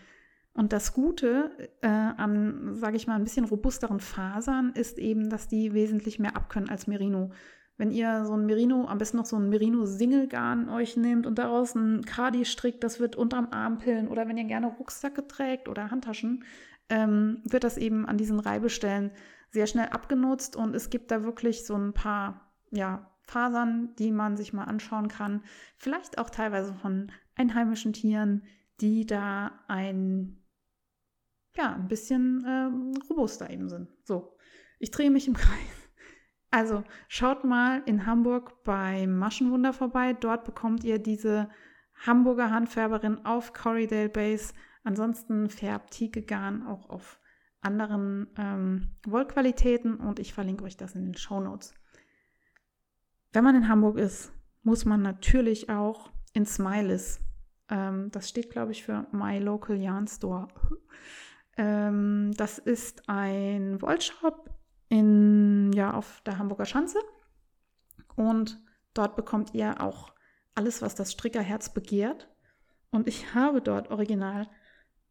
Und das Gute äh, an, sage ich mal, ein bisschen robusteren Fasern ist eben, dass die wesentlich mehr abkönnen als Merino. Wenn ihr so ein Merino, am besten noch so ein Merino-Singelgarn euch nehmt und daraus ein Cardi strickt, das wird unterm Arm pillen. Oder wenn ihr gerne Rucksäcke trägt oder Handtaschen, ähm, wird das eben an diesen Reibestellen sehr schnell abgenutzt. Und es gibt da wirklich so ein paar, ja, Fasern, die man sich mal anschauen kann. Vielleicht auch teilweise von einheimischen Tieren, die da ein ja, ein bisschen ähm, robuster eben sind. So, ich drehe mich im *laughs* Kreis. Also schaut mal in Hamburg bei Maschenwunder vorbei. Dort bekommt ihr diese Hamburger Handfärberin auf Corriedale Base. Ansonsten färbt Tike Garn auch auf anderen ähm, Wollqualitäten und ich verlinke euch das in den Show Notes. Wenn man in Hamburg ist, muss man natürlich auch in Smiles. Ähm, das steht, glaube ich, für My Local Yarn Store. *laughs* ähm, das ist ein Wollshop in, ja, auf der Hamburger Schanze. Und dort bekommt ihr auch alles, was das Strickerherz begehrt. Und ich habe dort original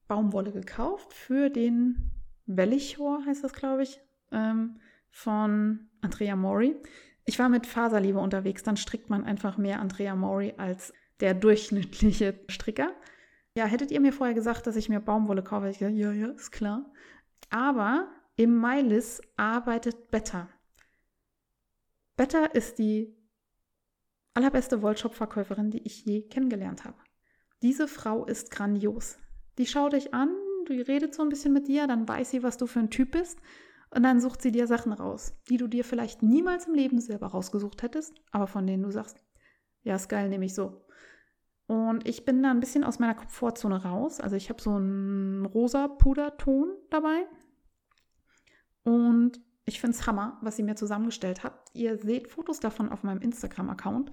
Baumwolle gekauft für den Wellichor, heißt das, glaube ich, ähm, von Andrea Mori. Ich war mit Faserliebe unterwegs, dann strickt man einfach mehr Andrea Mori als der durchschnittliche Stricker. Ja, hättet ihr mir vorher gesagt, dass ich mir Baumwolle kaufe, ich gesagt, ja, ja, ist klar. Aber im Mailis arbeitet Better. Better ist die allerbeste Wollshop-Verkäuferin, die ich je kennengelernt habe. Diese Frau ist grandios. Die schaut dich an, die redet so ein bisschen mit dir, dann weiß sie, was du für ein Typ bist und dann sucht sie dir Sachen raus, die du dir vielleicht niemals im Leben selber rausgesucht hättest, aber von denen du sagst, ja, ist geil, nehme ich so. Und ich bin da ein bisschen aus meiner Komfortzone raus. Also ich habe so einen rosa Puderton dabei. Und ich finde es Hammer, was sie mir zusammengestellt hat. Ihr seht Fotos davon auf meinem Instagram-Account.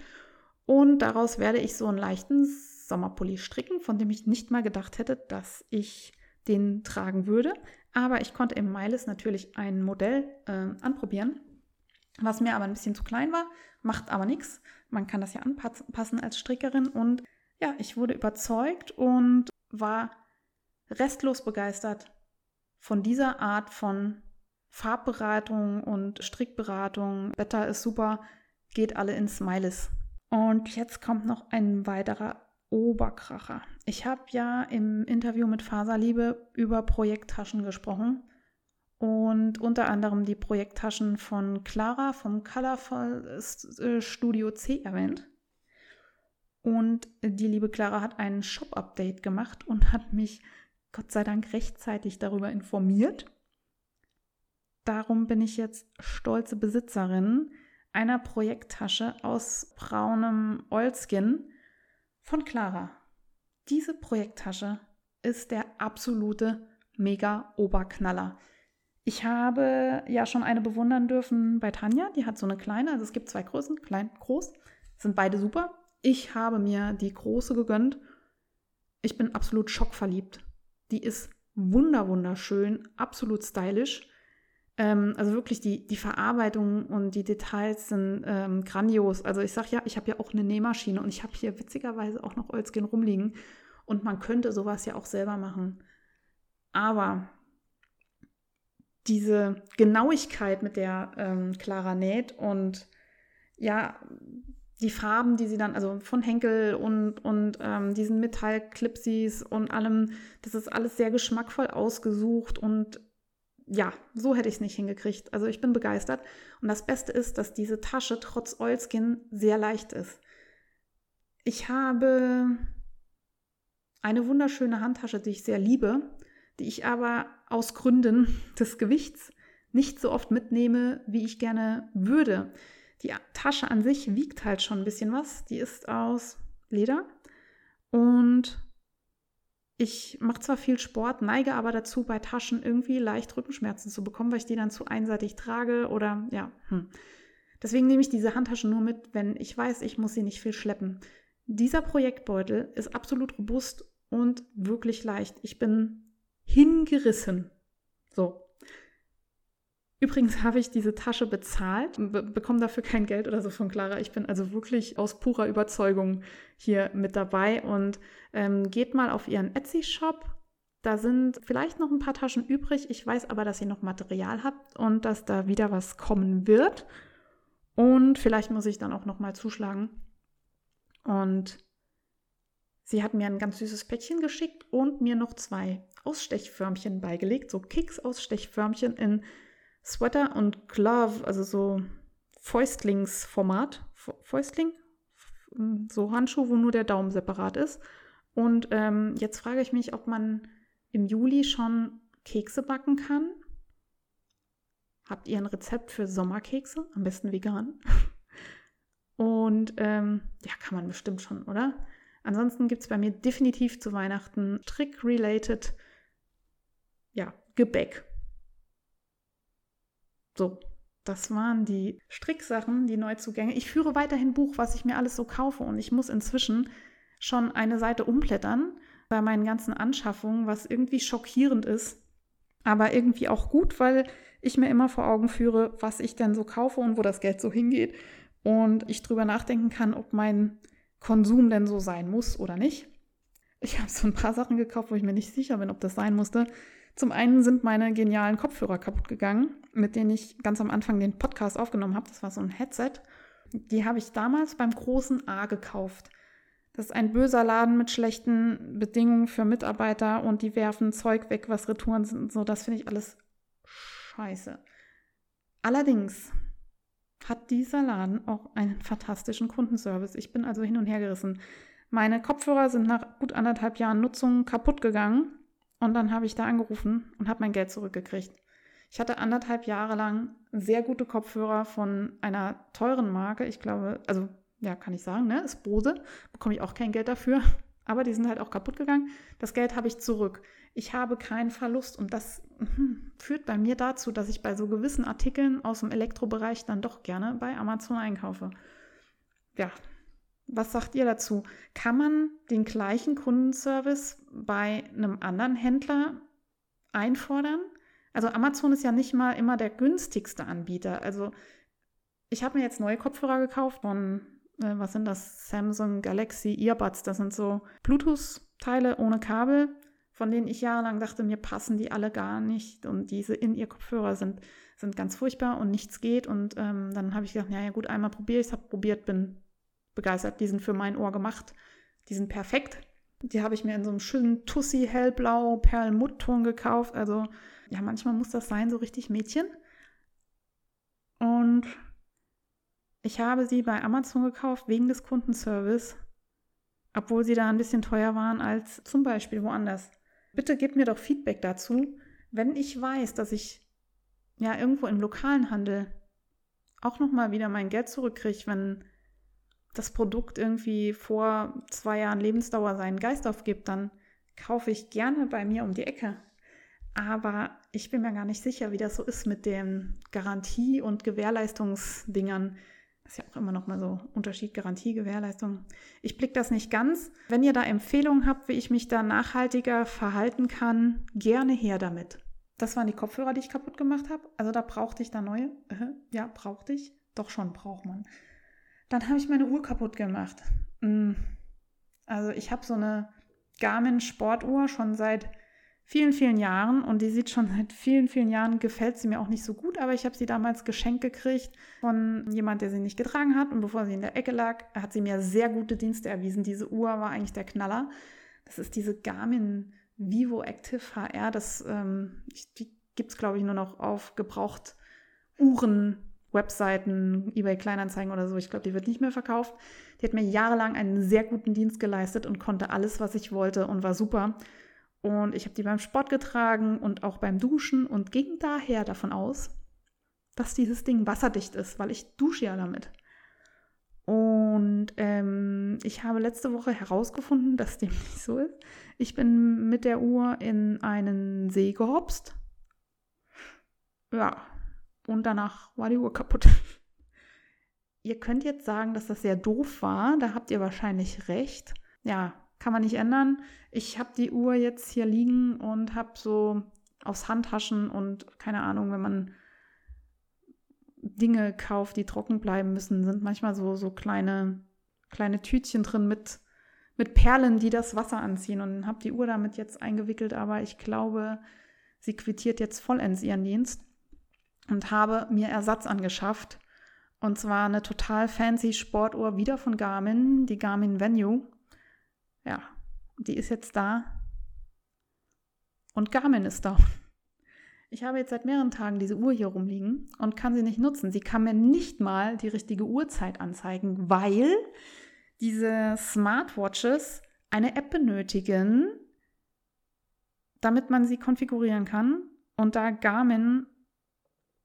Und daraus werde ich so einen leichten Sommerpulli stricken, von dem ich nicht mal gedacht hätte, dass ich den tragen würde. Aber ich konnte im Miles natürlich ein Modell äh, anprobieren, was mir aber ein bisschen zu klein war, macht aber nichts. Man kann das ja anpassen als Strickerin. Und ja, ich wurde überzeugt und war restlos begeistert von dieser Art von Farbberatung und Strickberatung. Wetter ist super, geht alle in Smiles. Und jetzt kommt noch ein weiterer Oberkracher. Ich habe ja im Interview mit Faserliebe über Projekttaschen gesprochen und unter anderem die Projekttaschen von Clara vom Colorful äh, Studio C erwähnt. Und die liebe Clara hat ein Shop-Update gemacht und hat mich Gott sei Dank rechtzeitig darüber informiert. Darum bin ich jetzt stolze Besitzerin einer Projekttasche aus braunem Oilskin von Clara. Diese Projekttasche ist der absolute Mega-Oberknaller. Ich habe ja schon eine bewundern dürfen bei Tanja. Die hat so eine kleine, also es gibt zwei Größen, klein, groß. Sind beide super. Ich habe mir die große gegönnt. Ich bin absolut schockverliebt. Die ist wunder wunderschön, absolut stylisch. Ähm, also wirklich die, die Verarbeitung und die Details sind ähm, grandios. Also ich sage ja, ich habe ja auch eine Nähmaschine und ich habe hier witzigerweise auch noch Olskin rumliegen. Und man könnte sowas ja auch selber machen. Aber diese Genauigkeit, mit der ähm, Clara näht und ja, die Farben, die sie dann, also von Henkel und, und ähm, diesen Metallclipsies und allem, das ist alles sehr geschmackvoll ausgesucht und ja, so hätte ich es nicht hingekriegt. Also ich bin begeistert. Und das Beste ist, dass diese Tasche trotz Oilskin sehr leicht ist. Ich habe eine wunderschöne Handtasche, die ich sehr liebe, die ich aber aus Gründen *laughs* des Gewichts nicht so oft mitnehme, wie ich gerne würde. Die Tasche an sich wiegt halt schon ein bisschen was. Die ist aus Leder und ich mache zwar viel Sport, neige aber dazu, bei Taschen irgendwie leicht Rückenschmerzen zu bekommen, weil ich die dann zu einseitig trage oder ja. Hm. Deswegen nehme ich diese Handtasche nur mit, wenn ich weiß, ich muss sie nicht viel schleppen. Dieser Projektbeutel ist absolut robust und wirklich leicht. Ich bin hingerissen. So, Übrigens habe ich diese Tasche bezahlt be bekomme dafür kein Geld oder so von Clara. Ich bin also wirklich aus purer Überzeugung hier mit dabei und ähm, geht mal auf ihren Etsy-Shop. Da sind vielleicht noch ein paar Taschen übrig. Ich weiß aber, dass ihr noch Material habt und dass da wieder was kommen wird. Und vielleicht muss ich dann auch noch mal zuschlagen. Und sie hat mir ein ganz süßes Päckchen geschickt und mir noch zwei Ausstechförmchen beigelegt, so Keks-Ausstechförmchen in Sweater und Glove, also so Fäustlingsformat. Fäustling? So Handschuh, wo nur der Daumen separat ist. Und ähm, jetzt frage ich mich, ob man im Juli schon Kekse backen kann. Habt ihr ein Rezept für Sommerkekse? Am besten vegan. *laughs* Und ähm, ja, kann man bestimmt schon, oder? Ansonsten gibt es bei mir definitiv zu Weihnachten Strick-related, ja, Gebäck. So, das waren die Stricksachen, die Neuzugänge. Ich führe weiterhin Buch, was ich mir alles so kaufe und ich muss inzwischen schon eine Seite umblättern bei meinen ganzen Anschaffungen, was irgendwie schockierend ist, aber irgendwie auch gut, weil ich mir immer vor Augen führe, was ich denn so kaufe und wo das Geld so hingeht und ich drüber nachdenken kann, ob mein Konsum denn so sein muss oder nicht. Ich habe so ein paar Sachen gekauft, wo ich mir nicht sicher bin, ob das sein musste. Zum einen sind meine genialen Kopfhörer kaputt gegangen, mit denen ich ganz am Anfang den Podcast aufgenommen habe. Das war so ein Headset. Die habe ich damals beim großen A gekauft. Das ist ein böser Laden mit schlechten Bedingungen für Mitarbeiter und die werfen Zeug weg, was Retouren sind und so. Das finde ich alles scheiße. Allerdings hat dieser Laden auch einen fantastischen Kundenservice. Ich bin also hin und her gerissen. Meine Kopfhörer sind nach gut anderthalb Jahren Nutzung kaputt gegangen und dann habe ich da angerufen und habe mein Geld zurückgekriegt. Ich hatte anderthalb Jahre lang sehr gute Kopfhörer von einer teuren Marke. Ich glaube, also ja, kann ich sagen, ne? Ist Bose. Bekomme ich auch kein Geld dafür. *laughs* Aber die sind halt auch kaputt gegangen. Das Geld habe ich zurück. Ich habe keinen Verlust und das hm, führt bei mir dazu, dass ich bei so gewissen Artikeln aus dem Elektrobereich dann doch gerne bei Amazon einkaufe. Ja, was sagt ihr dazu? Kann man den gleichen Kundenservice bei einem anderen Händler einfordern? Also Amazon ist ja nicht mal immer der günstigste Anbieter. Also ich habe mir jetzt neue Kopfhörer gekauft von äh, was sind das? Samsung Galaxy Earbuds. Das sind so Bluetooth-Teile ohne Kabel, von denen ich jahrelang dachte, mir passen die alle gar nicht. Und diese In-Ear-Kopfhörer sind, sind ganz furchtbar und nichts geht. Und ähm, dann habe ich gedacht, ja, ja gut, einmal probiere ich es, habe probiert, bin begeistert. Die sind für mein Ohr gemacht. Die sind perfekt. Die habe ich mir in so einem schönen Tussi hellblau Perlmuttton gekauft. Also ja, manchmal muss das sein, so richtig Mädchen. Und ich habe sie bei Amazon gekauft wegen des Kundenservice, obwohl sie da ein bisschen teuer waren als zum Beispiel woanders. Bitte gebt mir doch Feedback dazu, wenn ich weiß, dass ich ja irgendwo im lokalen Handel auch nochmal wieder mein Geld zurückkriege, wenn das Produkt irgendwie vor zwei Jahren Lebensdauer seinen Geist aufgibt, dann kaufe ich gerne bei mir um die Ecke. Aber ich bin mir gar nicht sicher, wie das so ist mit den Garantie- und Gewährleistungsdingern. Das ist ja auch immer noch mal so Unterschied, Garantie, Gewährleistung. Ich blicke das nicht ganz. Wenn ihr da Empfehlungen habt, wie ich mich da nachhaltiger verhalten kann, gerne her damit. Das waren die Kopfhörer, die ich kaputt gemacht habe. Also da brauchte ich da neue. Ja, brauchte ich. Doch schon braucht man. Dann habe ich meine Uhr kaputt gemacht. Mm. Also ich habe so eine Garmin Sportuhr schon seit vielen, vielen Jahren und die sieht schon seit vielen, vielen Jahren, gefällt sie mir auch nicht so gut, aber ich habe sie damals geschenkt gekriegt von jemand, der sie nicht getragen hat und bevor sie in der Ecke lag, hat sie mir sehr gute Dienste erwiesen. Diese Uhr war eigentlich der Knaller. Das ist diese Garmin Vivo Active HR, das ähm, die gibt es, glaube ich, nur noch auf gebraucht Uhren, Webseiten, eBay Kleinanzeigen oder so. Ich glaube, die wird nicht mehr verkauft. Die hat mir jahrelang einen sehr guten Dienst geleistet und konnte alles, was ich wollte und war super. Und ich habe die beim Sport getragen und auch beim Duschen und ging daher davon aus, dass dieses Ding wasserdicht ist, weil ich dusche ja damit. Und ähm, ich habe letzte Woche herausgefunden, dass dem *laughs* nicht so ist. Ich bin mit der Uhr in einen See gehopst. Ja, und danach war die Uhr kaputt. *laughs* ihr könnt jetzt sagen, dass das sehr doof war. Da habt ihr wahrscheinlich recht. Ja, kann man nicht ändern. Ich habe die Uhr jetzt hier liegen und habe so aus Handtaschen und keine Ahnung, wenn man Dinge kauft, die trocken bleiben müssen, sind manchmal so, so kleine, kleine Tütchen drin mit, mit Perlen, die das Wasser anziehen. Und habe die Uhr damit jetzt eingewickelt, aber ich glaube, sie quittiert jetzt vollends ihren Dienst und habe mir Ersatz angeschafft. Und zwar eine total fancy Sportuhr, wieder von Garmin, die Garmin Venue ja, die ist jetzt da. Und Garmin ist da. Ich habe jetzt seit mehreren Tagen diese Uhr hier rumliegen und kann sie nicht nutzen. Sie kann mir nicht mal die richtige Uhrzeit anzeigen, weil diese Smartwatches eine App benötigen, damit man sie konfigurieren kann. Und da Garmin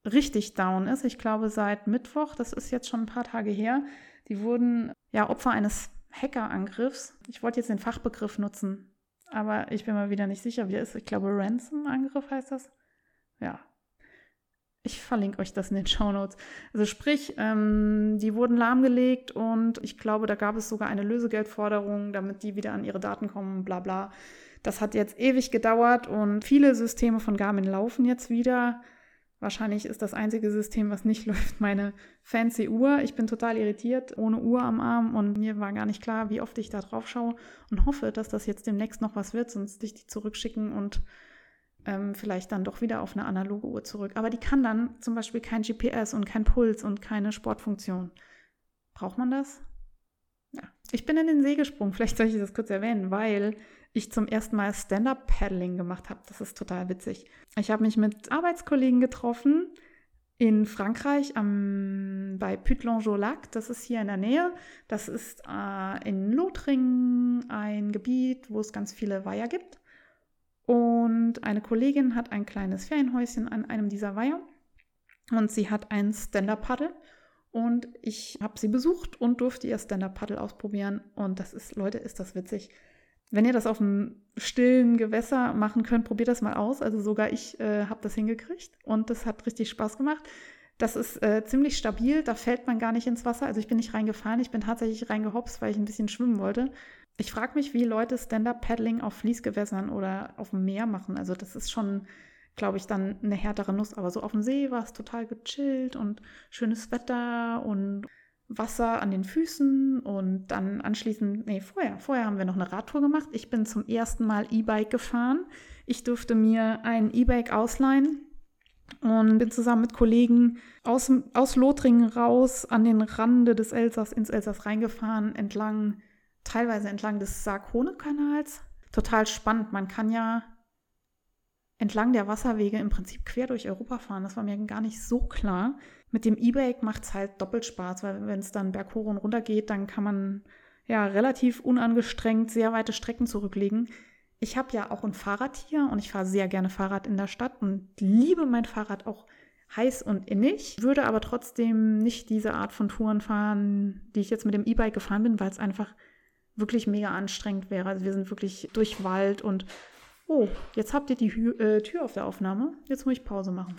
richtig down ist, ich glaube seit Mittwoch, das ist jetzt schon ein paar Tage her, die wurden ja Opfer eines Hackerangriffs. Ich wollte jetzt den Fachbegriff nutzen, aber ich bin mal wieder nicht sicher, wie er ist. Ich glaube, Ransom-Angriff heißt das. Ja. Ich verlinke euch das in den *laughs* Show Notes. Also sprich, ähm, die wurden lahmgelegt und ich glaube, da gab es sogar eine Lösegeldforderung, damit die wieder an ihre Daten kommen, bla bla. Das hat jetzt ewig gedauert und viele Systeme von Garmin laufen jetzt wieder. Wahrscheinlich ist das einzige System, was nicht *laughs* läuft, meine fancy Uhr. Ich bin total irritiert, ohne Uhr am Arm und mir war gar nicht klar, wie oft ich da drauf schaue und hoffe, dass das jetzt demnächst noch was wird, sonst dich die zurückschicken und ähm, vielleicht dann doch wieder auf eine analoge Uhr zurück. Aber die kann dann zum Beispiel kein GPS und kein Puls und keine Sportfunktion. Braucht man das? Ja. Ich bin in den See gesprungen, *laughs* vielleicht soll ich das kurz erwähnen, weil ich zum ersten Mal Stand-Up-Paddling gemacht habe. Das ist total witzig. Ich habe mich mit Arbeitskollegen getroffen in Frankreich am, bei Putelangeau-Lac. Das ist hier in der Nähe. Das ist äh, in Lothringen ein Gebiet, wo es ganz viele Weiher gibt. Und eine Kollegin hat ein kleines Ferienhäuschen an einem dieser Weiher. Und sie hat ein Stand-Up-Paddle. Und ich habe sie besucht und durfte ihr Stand-Up-Paddle ausprobieren. Und das ist, Leute, ist das witzig. Wenn ihr das auf einem stillen Gewässer machen könnt, probiert das mal aus. Also sogar ich äh, habe das hingekriegt und das hat richtig Spaß gemacht. Das ist äh, ziemlich stabil, da fällt man gar nicht ins Wasser. Also ich bin nicht reingefallen, ich bin tatsächlich reingehopst, weil ich ein bisschen schwimmen wollte. Ich frage mich, wie Leute Stand-Up-Paddling auf Fließgewässern oder auf dem Meer machen. Also das ist schon, glaube ich, dann eine härtere Nuss. Aber so auf dem See war es total gechillt und schönes Wetter und Wasser an den Füßen und dann anschließend, nee, vorher, vorher haben wir noch eine Radtour gemacht. Ich bin zum ersten Mal E-Bike gefahren. Ich durfte mir ein E-Bike ausleihen und bin zusammen mit Kollegen aus, aus Lothringen raus an den Rande des Elsass, ins Elsass reingefahren, entlang, teilweise entlang des Sarkone-Kanals. Total spannend. Man kann ja entlang der Wasserwege im Prinzip quer durch Europa fahren. Das war mir gar nicht so klar. Mit dem E-Bike macht es halt doppelt Spaß, weil wenn es dann berghoch und runter geht, dann kann man ja relativ unangestrengt sehr weite Strecken zurücklegen. Ich habe ja auch ein Fahrrad hier und ich fahre sehr gerne Fahrrad in der Stadt und liebe mein Fahrrad auch heiß und innig, würde aber trotzdem nicht diese Art von Touren fahren, die ich jetzt mit dem E-Bike gefahren bin, weil es einfach wirklich mega anstrengend wäre. Also wir sind wirklich durch Wald und Oh, jetzt habt ihr die Hü äh, Tür auf der Aufnahme. Jetzt muss ich Pause machen.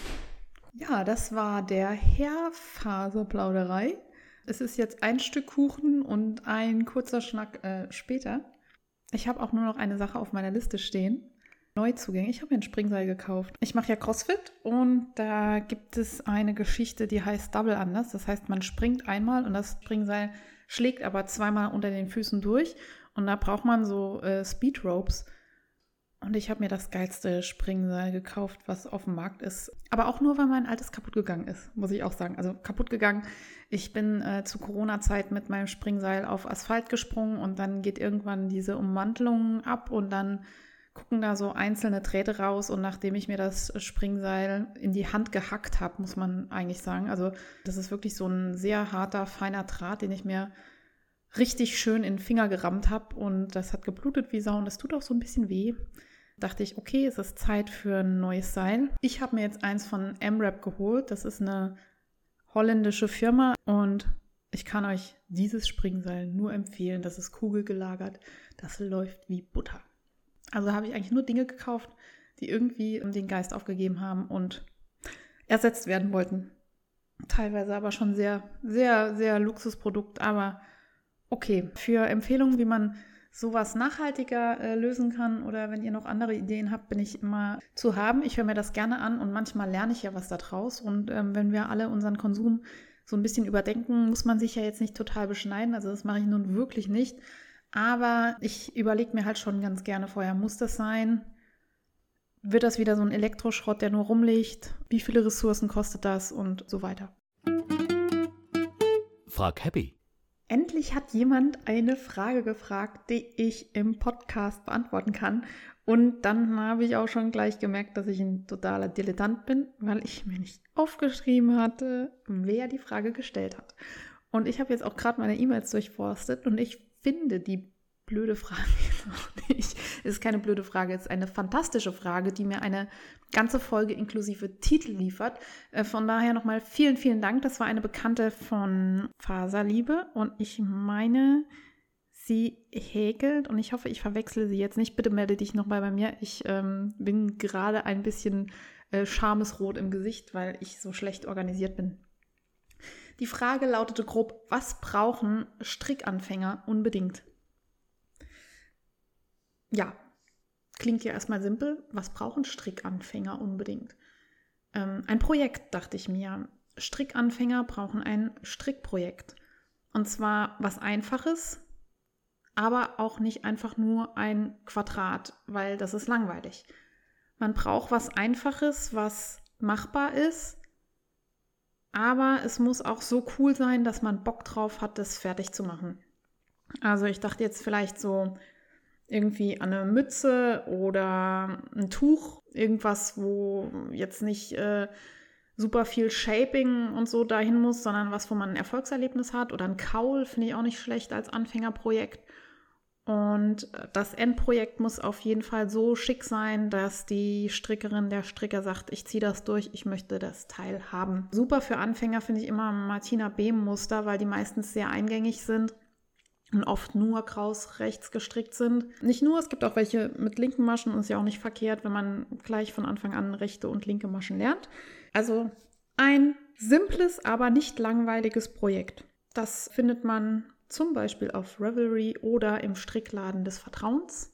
Ja, das war der Haarfaserplauderei. Es ist jetzt ein Stück Kuchen und ein kurzer Schnack äh, später. Ich habe auch nur noch eine Sache auf meiner Liste stehen. Neuzugänge. Ich habe mir ein Springseil gekauft. Ich mache ja CrossFit und da gibt es eine Geschichte, die heißt Double Anders. Das heißt, man springt einmal und das Springseil schlägt aber zweimal unter den Füßen durch. Und da braucht man so äh, Speed Ropes. Und ich habe mir das geilste Springseil gekauft, was auf dem Markt ist. Aber auch nur, weil mein altes kaputt gegangen ist, muss ich auch sagen. Also kaputt gegangen. Ich bin äh, zu Corona-Zeit mit meinem Springseil auf Asphalt gesprungen und dann geht irgendwann diese Ummantelung ab und dann gucken da so einzelne Drähte raus. Und nachdem ich mir das Springseil in die Hand gehackt habe, muss man eigentlich sagen. Also das ist wirklich so ein sehr harter, feiner Draht, den ich mir richtig schön in den Finger gerammt habe und das hat geblutet wie Sau und das tut auch so ein bisschen weh dachte ich, okay, es ist Zeit für ein neues Seil. Ich habe mir jetzt eins von MRAP geholt. Das ist eine holländische Firma und ich kann euch dieses Springseil nur empfehlen. Das ist kugelgelagert. Das läuft wie Butter. Also habe ich eigentlich nur Dinge gekauft, die irgendwie den Geist aufgegeben haben und ersetzt werden wollten. Teilweise aber schon sehr, sehr, sehr Luxusprodukt. Aber okay, für Empfehlungen, wie man sowas nachhaltiger äh, lösen kann oder wenn ihr noch andere Ideen habt, bin ich immer zu haben. Ich höre mir das gerne an und manchmal lerne ich ja was daraus. Und ähm, wenn wir alle unseren Konsum so ein bisschen überdenken, muss man sich ja jetzt nicht total beschneiden. Also das mache ich nun wirklich nicht. Aber ich überlege mir halt schon ganz gerne vorher, muss das sein? Wird das wieder so ein Elektroschrott, der nur rumliegt? Wie viele Ressourcen kostet das und so weiter? Frag Happy. Endlich hat jemand eine Frage gefragt, die ich im Podcast beantworten kann. Und dann habe ich auch schon gleich gemerkt, dass ich ein totaler Dilettant bin, weil ich mir nicht aufgeschrieben hatte, wer die Frage gestellt hat. Und ich habe jetzt auch gerade meine E-Mails durchforstet und ich finde die blöde Frage *laughs* noch nicht. Es ist keine blöde Frage, es ist eine fantastische Frage, die mir eine ganze Folge inklusive Titel liefert. Äh, von daher nochmal vielen, vielen Dank. Das war eine Bekannte von Faserliebe und ich meine, Sie häkelt und ich hoffe, ich verwechsle sie jetzt nicht. Bitte melde dich nochmal bei mir. Ich ähm, bin gerade ein bisschen äh, schamesrot im Gesicht, weil ich so schlecht organisiert bin. Die Frage lautete grob, was brauchen Strickanfänger unbedingt? Ja, klingt ja erstmal simpel. Was brauchen Strickanfänger unbedingt? Ähm, ein Projekt, dachte ich mir. Strickanfänger brauchen ein Strickprojekt. Und zwar was Einfaches, aber auch nicht einfach nur ein Quadrat, weil das ist langweilig. Man braucht was Einfaches, was machbar ist, aber es muss auch so cool sein, dass man Bock drauf hat, das fertig zu machen. Also ich dachte jetzt vielleicht so irgendwie eine Mütze oder ein Tuch, irgendwas, wo jetzt nicht äh, super viel Shaping und so dahin muss, sondern was, wo man ein Erfolgserlebnis hat oder ein Kaul, finde ich auch nicht schlecht als Anfängerprojekt. Und das Endprojekt muss auf jeden Fall so schick sein, dass die Strickerin, der Stricker sagt, ich ziehe das durch, ich möchte das Teil haben. Super für Anfänger finde ich immer Martina Behm Muster, weil die meistens sehr eingängig sind und oft nur kraus rechts gestrickt sind. Nicht nur, es gibt auch welche mit linken Maschen und ist ja auch nicht verkehrt, wenn man gleich von Anfang an rechte und linke Maschen lernt. Also ein simples, aber nicht langweiliges Projekt. Das findet man zum Beispiel auf Revelry oder im Strickladen des Vertrauens.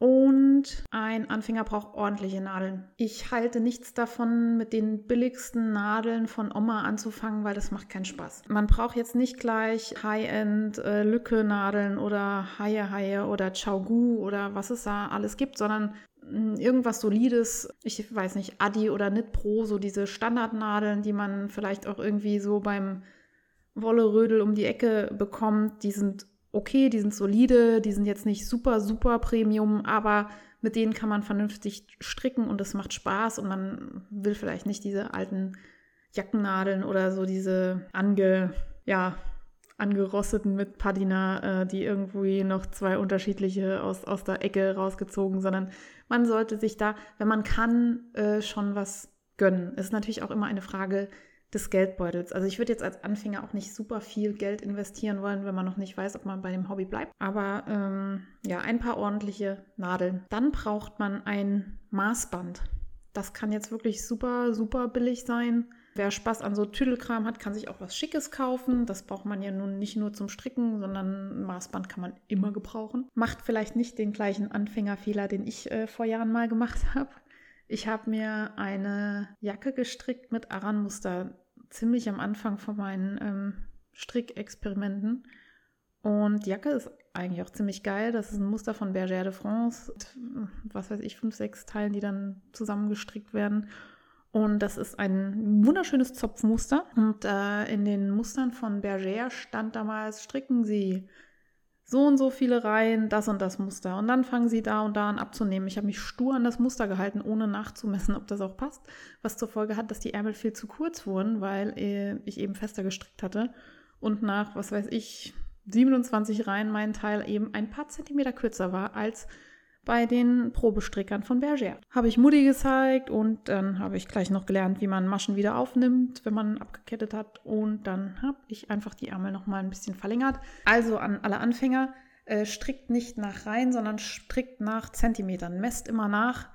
Und ein Anfänger braucht ordentliche Nadeln. Ich halte nichts davon, mit den billigsten Nadeln von Oma anzufangen, weil das macht keinen Spaß. Man braucht jetzt nicht gleich High-End äh, oder Haie-Haie oder Chaugu oder was es da alles gibt, sondern hm, irgendwas Solides, ich weiß nicht, Adi oder Knit Pro, so diese Standardnadeln, die man vielleicht auch irgendwie so beim Wolle-Rödel um die Ecke bekommt, die sind okay, die sind solide, die sind jetzt nicht super, super Premium, aber mit denen kann man vernünftig stricken und es macht Spaß und man will vielleicht nicht diese alten Jackennadeln oder so diese ange, ja, angerosteten mit Padina, äh, die irgendwie noch zwei unterschiedliche aus, aus der Ecke rausgezogen, sondern man sollte sich da, wenn man kann, äh, schon was gönnen. Es ist natürlich auch immer eine Frage, des Geldbeutels. Also ich würde jetzt als Anfänger auch nicht super viel Geld investieren wollen, wenn man noch nicht weiß, ob man bei dem Hobby bleibt. Aber ähm, ja, ein paar ordentliche Nadeln. Dann braucht man ein Maßband. Das kann jetzt wirklich super, super billig sein. Wer Spaß an so Tüdelkram hat, kann sich auch was Schickes kaufen. Das braucht man ja nun nicht nur zum Stricken, sondern ein Maßband kann man immer gebrauchen. Macht vielleicht nicht den gleichen Anfängerfehler, den ich äh, vor Jahren mal gemacht *laughs* habe. Ich habe mir eine Jacke gestrickt mit Aran-Muster, ziemlich am Anfang von meinen ähm, Strickexperimenten. Und die Jacke ist eigentlich auch ziemlich geil. Das ist ein Muster von Bergère de France. Was weiß ich, fünf, sechs Teilen, die dann zusammengestrickt werden. Und das ist ein wunderschönes Zopfmuster. Und äh, in den Mustern von Bergère stand damals, stricken Sie so und so viele Reihen, das und das Muster. Und dann fangen sie da und da an abzunehmen. Ich habe mich stur an das Muster gehalten, ohne nachzumessen, ob das auch passt. Was zur Folge hat, dass die Ärmel viel zu kurz wurden, weil äh, ich eben fester gestrickt hatte. Und nach, was weiß ich, 27 Reihen mein Teil eben ein paar Zentimeter kürzer war als bei den Probestrickern von Bergère. Habe ich Mutti gezeigt und dann habe ich gleich noch gelernt, wie man Maschen wieder aufnimmt, wenn man abgekettet hat. Und dann habe ich einfach die Ärmel noch mal ein bisschen verlängert. Also an alle Anfänger, äh, strickt nicht nach Reihen, sondern strickt nach Zentimetern. Messt immer nach,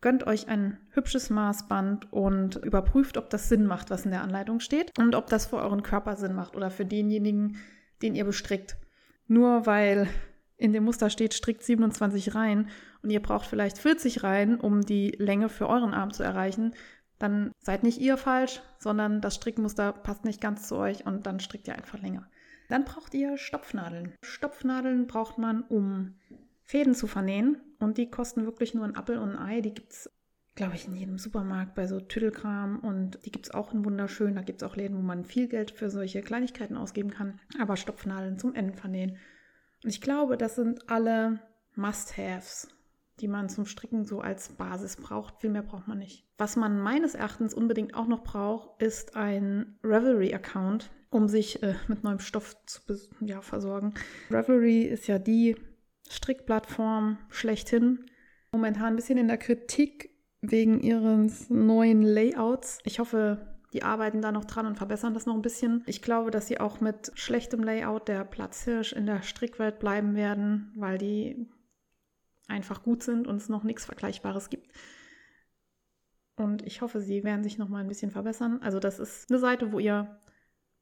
gönnt euch ein hübsches Maßband und überprüft, ob das Sinn macht, was in der Anleitung steht und ob das für euren Körper Sinn macht oder für denjenigen, den ihr bestrickt. Nur weil in dem Muster steht, strickt 27 Reihen und ihr braucht vielleicht 40 Reihen, um die Länge für euren Arm zu erreichen, dann seid nicht ihr falsch, sondern das Strickmuster passt nicht ganz zu euch und dann strickt ihr einfach länger. Dann braucht ihr Stopfnadeln. Stopfnadeln braucht man, um Fäden zu vernähen und die kosten wirklich nur ein Appel und ein Ei. Die gibt es, glaube ich, in jedem Supermarkt bei so Tüdelkram und die gibt es auch in wunderschön. Da gibt es auch Läden, wo man viel Geld für solche Kleinigkeiten ausgeben kann. Aber Stopfnadeln zum Enden vernähen und ich glaube, das sind alle Must-Haves, die man zum Stricken so als Basis braucht. Viel mehr braucht man nicht. Was man meines Erachtens unbedingt auch noch braucht, ist ein Revelry-Account, um sich äh, mit neuem Stoff zu ja, versorgen. Revelry ist ja die Strickplattform schlechthin. Momentan ein bisschen in der Kritik wegen ihres neuen Layouts. Ich hoffe, Die arbeiten da noch dran und verbessern das noch ein bisschen. Ich glaube, dass sie auch mit schlechtem Layout der Platzhirsch in der Strickwelt bleiben werden, weil die einfach gut sind und es noch nichts Vergleichbares gibt. Und ich hoffe, sie werden sich noch mal ein bisschen verbessern. Also das ist eine Seite, wo ihr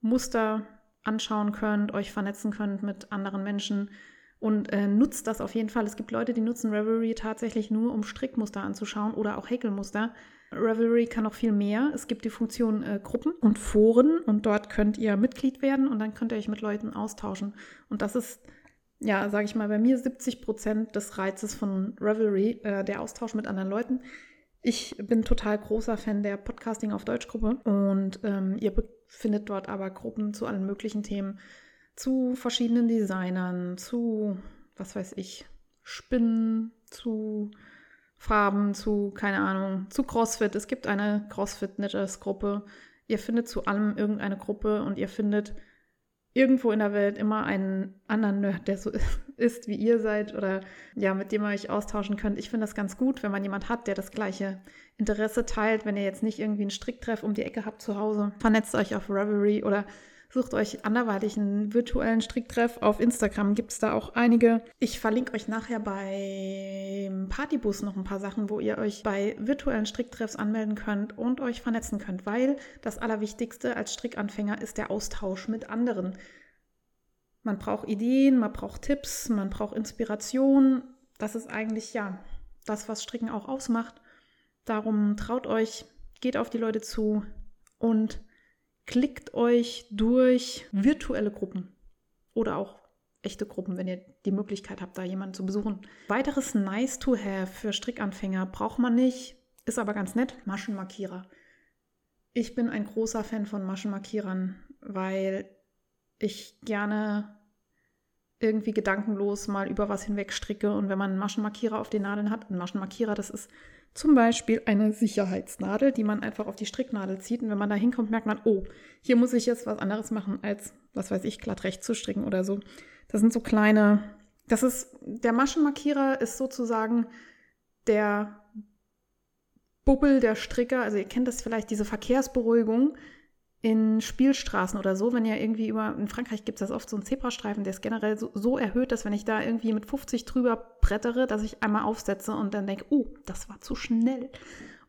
Muster anschauen könnt, euch vernetzen könnt mit anderen Menschen und äh, nutzt das auf jeden Fall. Es gibt Leute, die nutzen Revelry tatsächlich nur, um Strickmuster anzuschauen oder auch Häkelmuster. Revelry kann noch viel mehr. Es gibt die Funktion äh, Gruppen und Foren und dort könnt ihr Mitglied werden und dann könnt ihr euch mit Leuten austauschen. Und das ist, ja, sage ich mal, bei mir 70 Prozent des Reizes von Revelry, äh, der Austausch mit anderen Leuten. Ich bin total großer Fan der Podcasting auf Deutsch-Gruppe und ähm, ihr findet dort aber Gruppen zu allen möglichen Themen zu verschiedenen Designern, zu, was weiß ich, Spinnen, zu Farben, zu, keine Ahnung, zu CrossFit. Es gibt eine CrossFit-Knitters-Gruppe. Ihr findet zu allem irgendeine Gruppe und ihr findet irgendwo in der Welt immer einen anderen Nerd, der so *laughs* ist, wie ihr seid oder ja, mit dem ihr euch austauschen könnt. Ich finde das ganz gut, wenn man jemand hat, der das gleiche Interesse teilt, wenn ihr jetzt nicht irgendwie einen Stricktreff um die Ecke habt zu Hause. Vernetzt euch auf Reverie oder Sucht euch anderweitig einen virtuellen Stricktreff. Auf Instagram gibt es da auch einige. Ich verlinke euch nachher beim Partybus noch ein paar Sachen, wo ihr euch bei virtuellen Stricktreffs anmelden könnt und euch vernetzen könnt, weil das Allerwichtigste als Strickanfänger ist der Austausch mit anderen. Man braucht Ideen, man braucht Tipps, man braucht Inspiration. Das ist eigentlich ja das, was Stricken auch ausmacht. Darum traut euch, geht auf die Leute zu und klickt euch durch virtuelle Gruppen oder auch echte Gruppen, wenn ihr die Möglichkeit habt, da jemanden zu besuchen. Weiteres Nice to Have für Strickanfänger braucht man nicht, ist aber ganz nett, Maschenmarkierer. Ich bin ein großer Fan von Maschenmarkierern, weil ich gerne irgendwie gedankenlos mal über was hinweg stricke und wenn man einen Maschenmarkierer auf den Nadeln hat, ein Maschenmarkierer, das ist zum Beispiel eine Sicherheitsnadel, die man einfach auf die Stricknadel zieht. Und wenn man da hinkommt, merkt man, oh, hier muss ich jetzt was anderes machen, als, was weiß ich, glatt recht zu stricken oder so. Das sind so kleine, das ist, der Maschenmarkierer ist sozusagen der Bubbel der Stricker. Also ihr kennt das vielleicht, diese Verkehrsberuhigung in Spielstraßen oder so, wenn ihr irgendwie über, in Frankreich gibt es das oft so einen Zebrastreifen, der ist generell so, so, erhöht, dass wenn ich da irgendwie mit 50 drüber brettere, dass ich einmal aufsetze und dann denke, oh, das war zu schnell.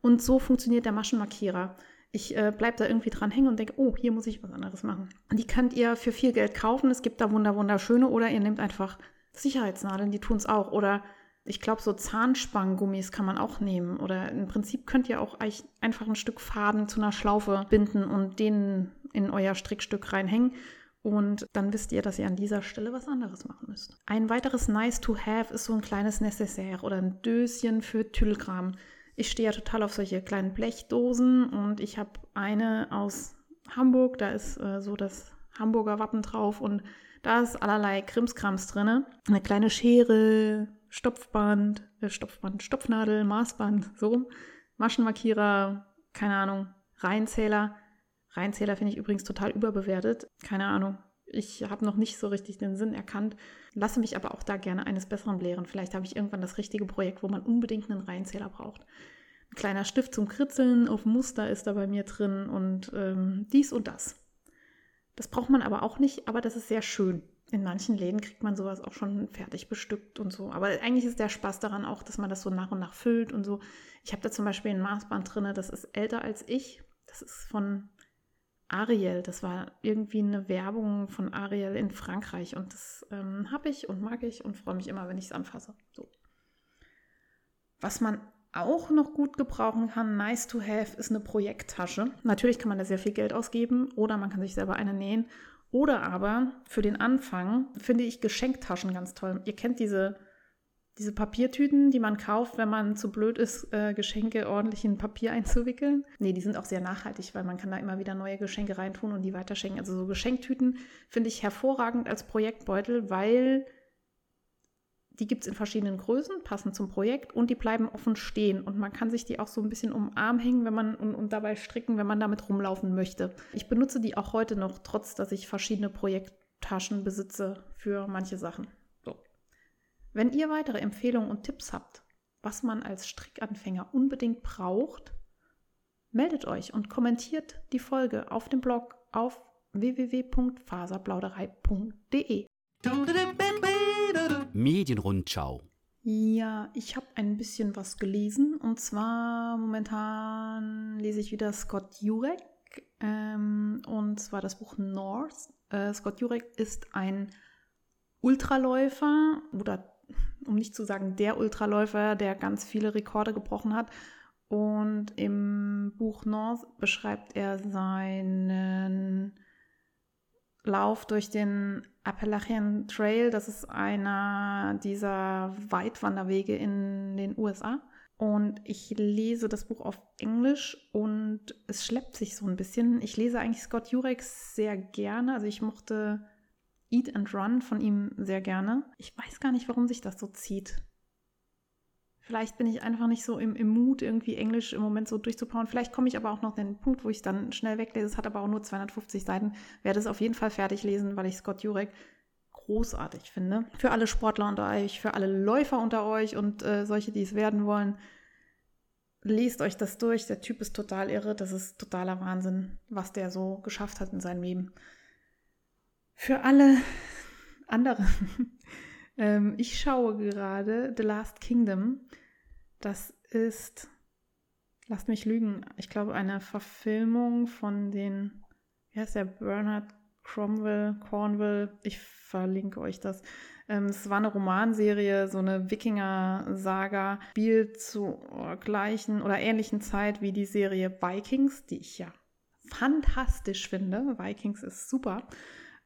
Und so funktioniert der Maschenmarkierer. Ich äh, bleibe da irgendwie dran hängen und denke, oh, hier muss ich was anderes machen. Die könnt ihr für viel Geld kaufen. Es gibt da wunder wunderschöne oder ihr nehmt einfach Sicherheitsnadeln, die tun es auch. Oder ich glaube, so Zahnspanngummis kann man auch nehmen. Oder im Prinzip könnt ihr auch einfach ein Stück Faden zu einer Schlaufe binden und den in euer Strickstück reinhängen. Und dann wisst ihr, dass ihr an dieser Stelle was anderes machen müsst. Ein weiteres Nice to Have ist so ein kleines Necessaire oder ein Döschen für Tüllkram. Ich stehe ja total auf solche kleinen Blechdosen und ich habe eine aus Hamburg. Da ist äh, so das Hamburger Wappen drauf und da ist allerlei Krimskrams drin. Eine kleine Schere, Stopfband, äh, Stopfband, Stopfnadel, Maßband, so rum, Maschenmarkierer, keine Ahnung, Reihenzähler. Reihenzähler finde ich übrigens total überbewertet. Keine Ahnung. Ich habe noch nicht so richtig den Sinn erkannt, lasse mich aber auch da gerne eines Besseren belehren. Vielleicht habe ich irgendwann das richtige Projekt, wo man unbedingt einen Reihenzähler braucht. Ein kleiner Stift zum Kritzeln auf Muster ist da bei mir drin und ähm, dies und das. Das braucht man aber auch nicht, aber das ist sehr schön in manchen Läden kriegt man sowas auch schon fertig bestückt und so. Aber eigentlich ist der Spaß daran auch, dass man das so nach und nach füllt und so. Ich habe da zum Beispiel ein Maßband drin, das ist älter als ich. Das ist von Ariel. Das war irgendwie eine Werbung von Ariel in Frankreich. Und das ähm, habe ich und mag ich und freue mich immer, wenn ich es anfasse. So. Was man auch noch gut gebrauchen kann, nice to have, ist eine Projekttasche. Natürlich kann man da sehr viel Geld ausgeben oder man kann sich selber eine nähen oder aber für den Anfang finde ich Geschenktaschen ganz toll. Ihr kennt diese, diese Papiertüten, die man kauft, wenn man zu blöd ist, äh, Geschenke ordentlich in Papier einzuwickeln. Nee, die sind auch sehr nachhaltig, weil man kann da immer wieder neue Geschenke reintun und die weiterschenken. Also so Geschenktüten finde ich hervorragend als Projektbeutel, weil die gibt es in verschiedenen Größen, passend zum Projekt und die bleiben offen stehen. Und man kann sich die auch so ein bisschen um den Arm hängen wenn man, und, und dabei stricken, wenn man damit rumlaufen möchte. Ich benutze die auch heute noch, trotz dass ich verschiedene Projekttaschen besitze für manche Sachen. So. Wenn ihr weitere Empfehlungen und Tipps habt, was man als Strickanfänger unbedingt braucht, meldet euch und kommentiert die Folge auf dem Blog auf www.faserplauderei.de. Medienrundschau. Ja, ich habe ein bisschen was gelesen und zwar momentan lese ich wieder Scott Jurek ähm, und zwar das Buch North. Äh, Scott Jurek ist ein Ultraläufer oder um nicht zu sagen der Ultraläufer, der ganz viele Rekorde gebrochen hat. Und im Buch North beschreibt er seinen Lauf durch den Appalachian Trail. Das ist einer dieser Weitwanderwege in den USA. Und ich lese das Buch auf Englisch und es schleppt sich so ein bisschen. Ich lese eigentlich Scott Jurek sehr gerne. Also ich mochte Eat and Run von ihm sehr gerne. Ich weiß gar nicht, warum sich das so zieht. Vielleicht bin ich einfach nicht so im, im Mut, irgendwie Englisch im Moment so durchzupauen. Vielleicht komme ich aber auch noch an den Punkt, wo ich dann schnell weglese. Es hat aber auch nur 250 Seiten. Werde es auf jeden Fall fertig lesen, weil ich Scott Jurek großartig finde. Für alle Sportler unter euch, für alle Läufer unter euch und äh, solche, die es werden wollen. Lest euch das durch. Der Typ ist total irre. Das ist totaler Wahnsinn, was der so geschafft hat in seinem Leben. Für alle anderen. *laughs* ähm, ich schaue gerade The Last Kingdom. Das ist, lasst mich lügen, ich glaube eine Verfilmung von den, wie heißt der, Bernard Cromwell, Cornwall, ich verlinke euch das. Ähm, es war eine Romanserie, so eine Wikinger-Saga, spielt zur gleichen oder ähnlichen Zeit wie die Serie Vikings, die ich ja fantastisch finde. Vikings ist super.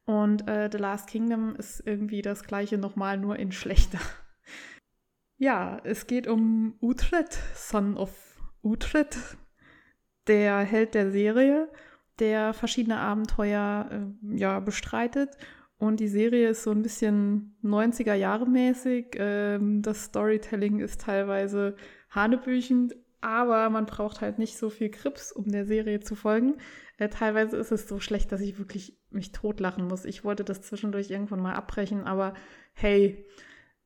Und äh, The Last Kingdom ist irgendwie das gleiche nochmal, nur in schlechter. *laughs* Ja, es geht um Uhtred, Son of Uhtred, der Held der Serie, der verschiedene Abenteuer äh, ja, bestreitet. Und die Serie ist so ein bisschen 90er Jahre mäßig. Ähm, das Storytelling ist teilweise hanebüchend, aber man braucht halt nicht so viel Krips, um der Serie zu folgen. Äh, teilweise ist es so schlecht, dass ich wirklich mich totlachen muss. Ich wollte das zwischendurch irgendwann mal abbrechen, aber hey,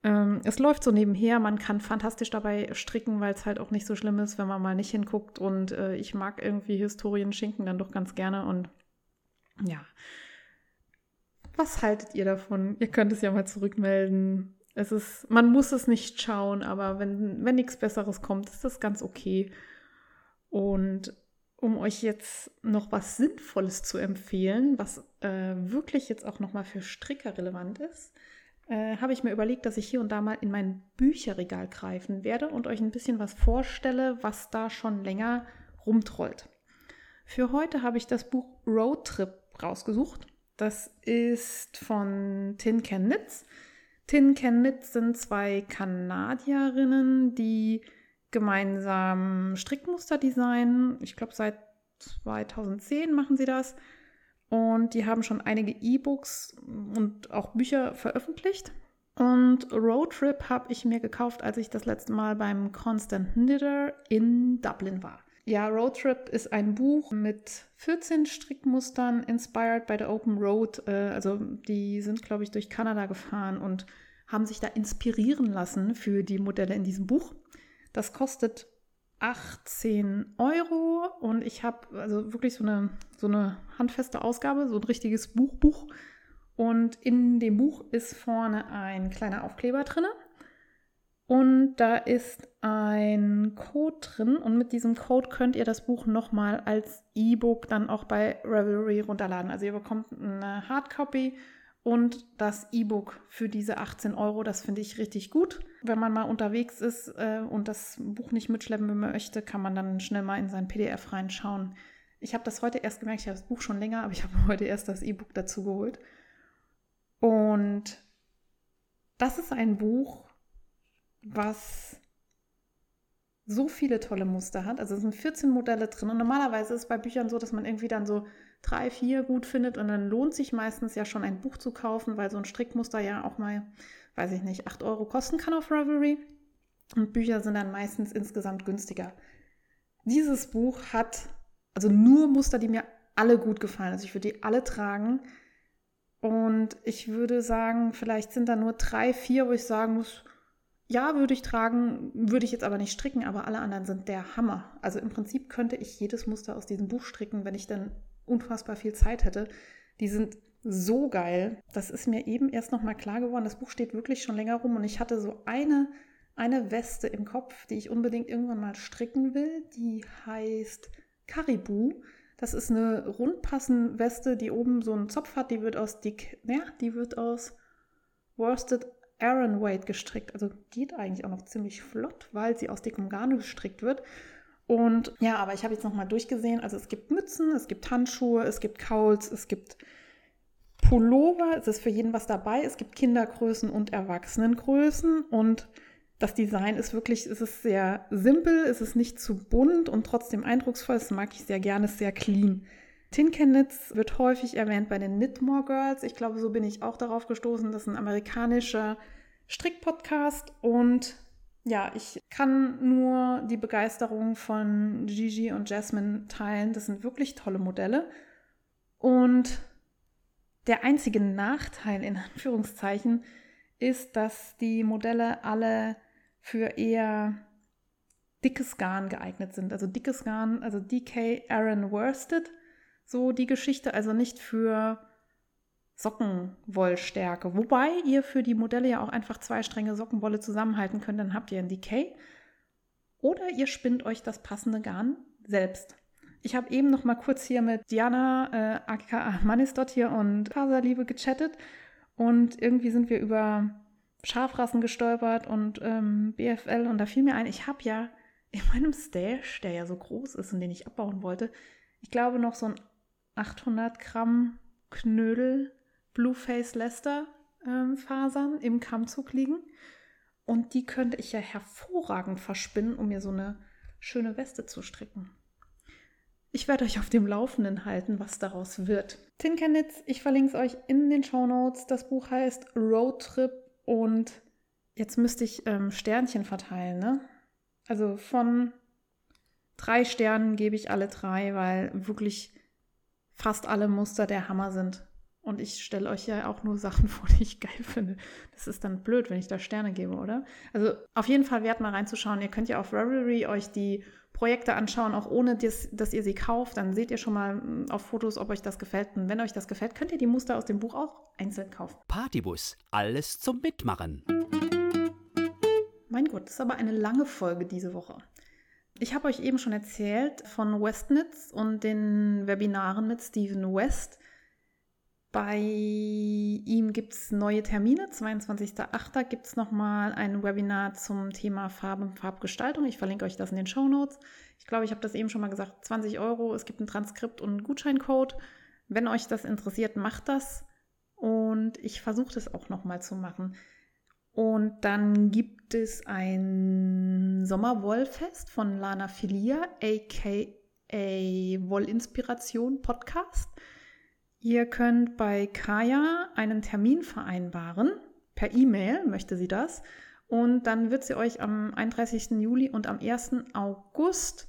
ähm, es läuft so nebenher. Man kann fantastisch dabei stricken, weil es halt auch nicht so schlimm ist, wenn man mal nicht hinguckt. Und äh, ich mag irgendwie Historien schinken dann doch ganz gerne. Und ja, was haltet ihr davon? Ihr könnt es ja mal zurückmelden. Es ist, man muss es nicht schauen, aber wenn, wenn nichts Besseres kommt, ist das ganz okay. Und um euch jetzt noch was Sinnvolles zu empfehlen, was äh, wirklich jetzt auch nochmal für Stricker relevant ist, äh, habe ich mir überlegt, dass ich hier und da mal in mein Bücherregal greifen werde und euch ein bisschen was vorstelle, was da schon länger rumtrollt. Für heute habe ich das Buch Road Trip rausgesucht. Das ist von Tin Can Knits. Tin Can Knits sind zwei Kanadierinnen, die gemeinsam Strickmuster designen. Ich glaube, seit 2010 machen sie das. Und die haben schon einige E-Books und auch Bücher veröffentlicht. Und Road Trip habe ich mir gekauft, als ich das letzte Mal beim Constant Knitter in Dublin war. Ja, Road Trip ist ein Buch mit 14 Strickmustern, inspired by the Open Road. Äh, also die sind, glaube ich, durch Kanada gefahren und haben sich da inspirieren lassen für die Modelle in diesem Buch. Das kostet 18 Euro und ich habe also wirklich so eine, so eine handfeste Ausgabe, so ein richtiges Buchbuch. Und in dem Buch ist vorne ein kleiner Aufkleber drin. Und da ist ein Code drin und mit diesem Code könnt ihr das Buch nochmal als E-Book dann auch bei Revelry runterladen. Also ihr bekommt eine Hardcopy und das E-Book für diese 18 Euro, das finde ich richtig gut. Wenn man mal unterwegs ist äh, und das Buch nicht mitschleppen möchte, kann man dann schnell mal in sein PDF reinschauen. Ich habe das heute erst gemerkt, ich habe das Buch schon länger, aber ich habe *laughs* heute erst das E-Book dazu geholt. Und das ist ein Buch, was so viele tolle Muster hat. Also es sind 14 Modelle drin. Und normalerweise ist es bei Büchern so, dass man irgendwie dann so drei, vier gut findet und dann lohnt sich meistens ja schon ein Buch zu kaufen, weil so ein Strickmuster ja auch mal, weiß ich nicht, 8 Euro kosten kann auf Ravelry. Und Bücher sind dann meistens insgesamt günstiger. Dieses Buch hat also nur Muster, die mir alle gut gefallen. Also ich würde die alle tragen. Und ich würde sagen, vielleicht sind da nur drei, vier, wo ich sagen muss, ja, würde ich tragen, würde ich jetzt aber nicht stricken, aber alle anderen sind der Hammer. Also im Prinzip könnte ich jedes Muster aus diesem Buch stricken, wenn ich dann unfassbar viel Zeit hätte. Die sind so geil. Das ist mir eben erst noch mal klar geworden. Das Buch steht wirklich schon länger rum und ich hatte so eine, eine Weste im Kopf, die ich unbedingt irgendwann mal stricken will. Die heißt Caribou. Das ist eine rundpassen Weste, die oben so einen Zopf hat. Die wird aus dick, ja, die wird aus Worsted Aaron Weight gestrickt. Also geht eigentlich auch noch ziemlich flott, weil sie aus dickem Garn gestrickt wird. Und ja, aber ich habe jetzt nochmal durchgesehen. Also es gibt Mützen, es gibt Handschuhe, es gibt Kauls, es gibt Pullover. Es ist für jeden was dabei. Es gibt Kindergrößen und Erwachsenengrößen. Und das Design ist wirklich, es ist sehr simpel, es ist nicht zu bunt und trotzdem eindrucksvoll. Das mag ich sehr gerne, es ist sehr clean. Tin Can Knits wird häufig erwähnt bei den Knitmore Girls. Ich glaube, so bin ich auch darauf gestoßen. Das ist ein amerikanischer Strickpodcast und ja, ich kann nur die Begeisterung von Gigi und Jasmine teilen. Das sind wirklich tolle Modelle. Und der einzige Nachteil in Anführungszeichen ist, dass die Modelle alle für eher dickes Garn geeignet sind. Also dickes Garn, also DK Aaron Worsted so die Geschichte, also nicht für Sockenwollstärke. Wobei ihr für die Modelle ja auch einfach zwei Stränge Sockenwolle zusammenhalten könnt, dann habt ihr ein Decay. Oder ihr spinnt euch das passende Garn selbst. Ich habe eben noch mal kurz hier mit Diana, äh, aka Manisdot hier und Faserliebe gechattet und irgendwie sind wir über Schafrassen gestolpert und ähm, BFL und da fiel mir ein, ich habe ja in meinem Stash, der ja so groß ist und den ich abbauen wollte, ich glaube noch so ein 800 Gramm Knödel Blueface Lester ähm, Fasern im Kammzug liegen. Und die könnte ich ja hervorragend verspinnen, um mir so eine schöne Weste zu stricken. Ich werde euch auf dem Laufenden halten, was daraus wird. Tin Tinkerknits, ich verlinke es euch in den Show Notes. Das Buch heißt Road Trip und jetzt müsste ich ähm, Sternchen verteilen, ne? Also von drei Sternen gebe ich alle drei, weil wirklich fast alle Muster der Hammer sind. Und ich stelle euch ja auch nur Sachen *laughs* vor, die ich geil finde. Das ist dann blöd, wenn ich da Sterne gebe, oder? Also auf jeden Fall wert mal reinzuschauen. Ihr könnt ja auf Ravelry euch die Projekte anschauen, auch ohne dass, dass ihr sie kauft. Dann seht ihr schon mal hm, auf Fotos, ob euch das gefällt. Und wenn euch das gefällt, könnt ihr die Muster aus dem Buch auch einzeln kaufen. Partybus, alles zum Mitmachen. Mein Gott, das ist aber eine lange Folge diese Woche. Ich habe euch eben schon erzählt von Westnitz und den Webinaren mit Stephen West. Bei ihm gibt es neue Termine. 22.08. gibt es nochmal ein Webinar zum Thema Farbe und Farbgestaltung. Ich verlinke euch das in den Show Notes. Ich glaube, ich habe das eben schon mal gesagt. 20 Euro. Es gibt ein Transkript und einen Gutscheincode. Wenn euch das interessiert, macht das. Und ich versuche das auch nochmal zu machen. Und dann gibt es ein Sommerwollfest von Lana Filia, aka Wollinspiration Podcast. Ihr könnt bei Kaya einen Termin vereinbaren. Per E-Mail möchte sie das. Und dann wird sie euch am 31. Juli und am 1. August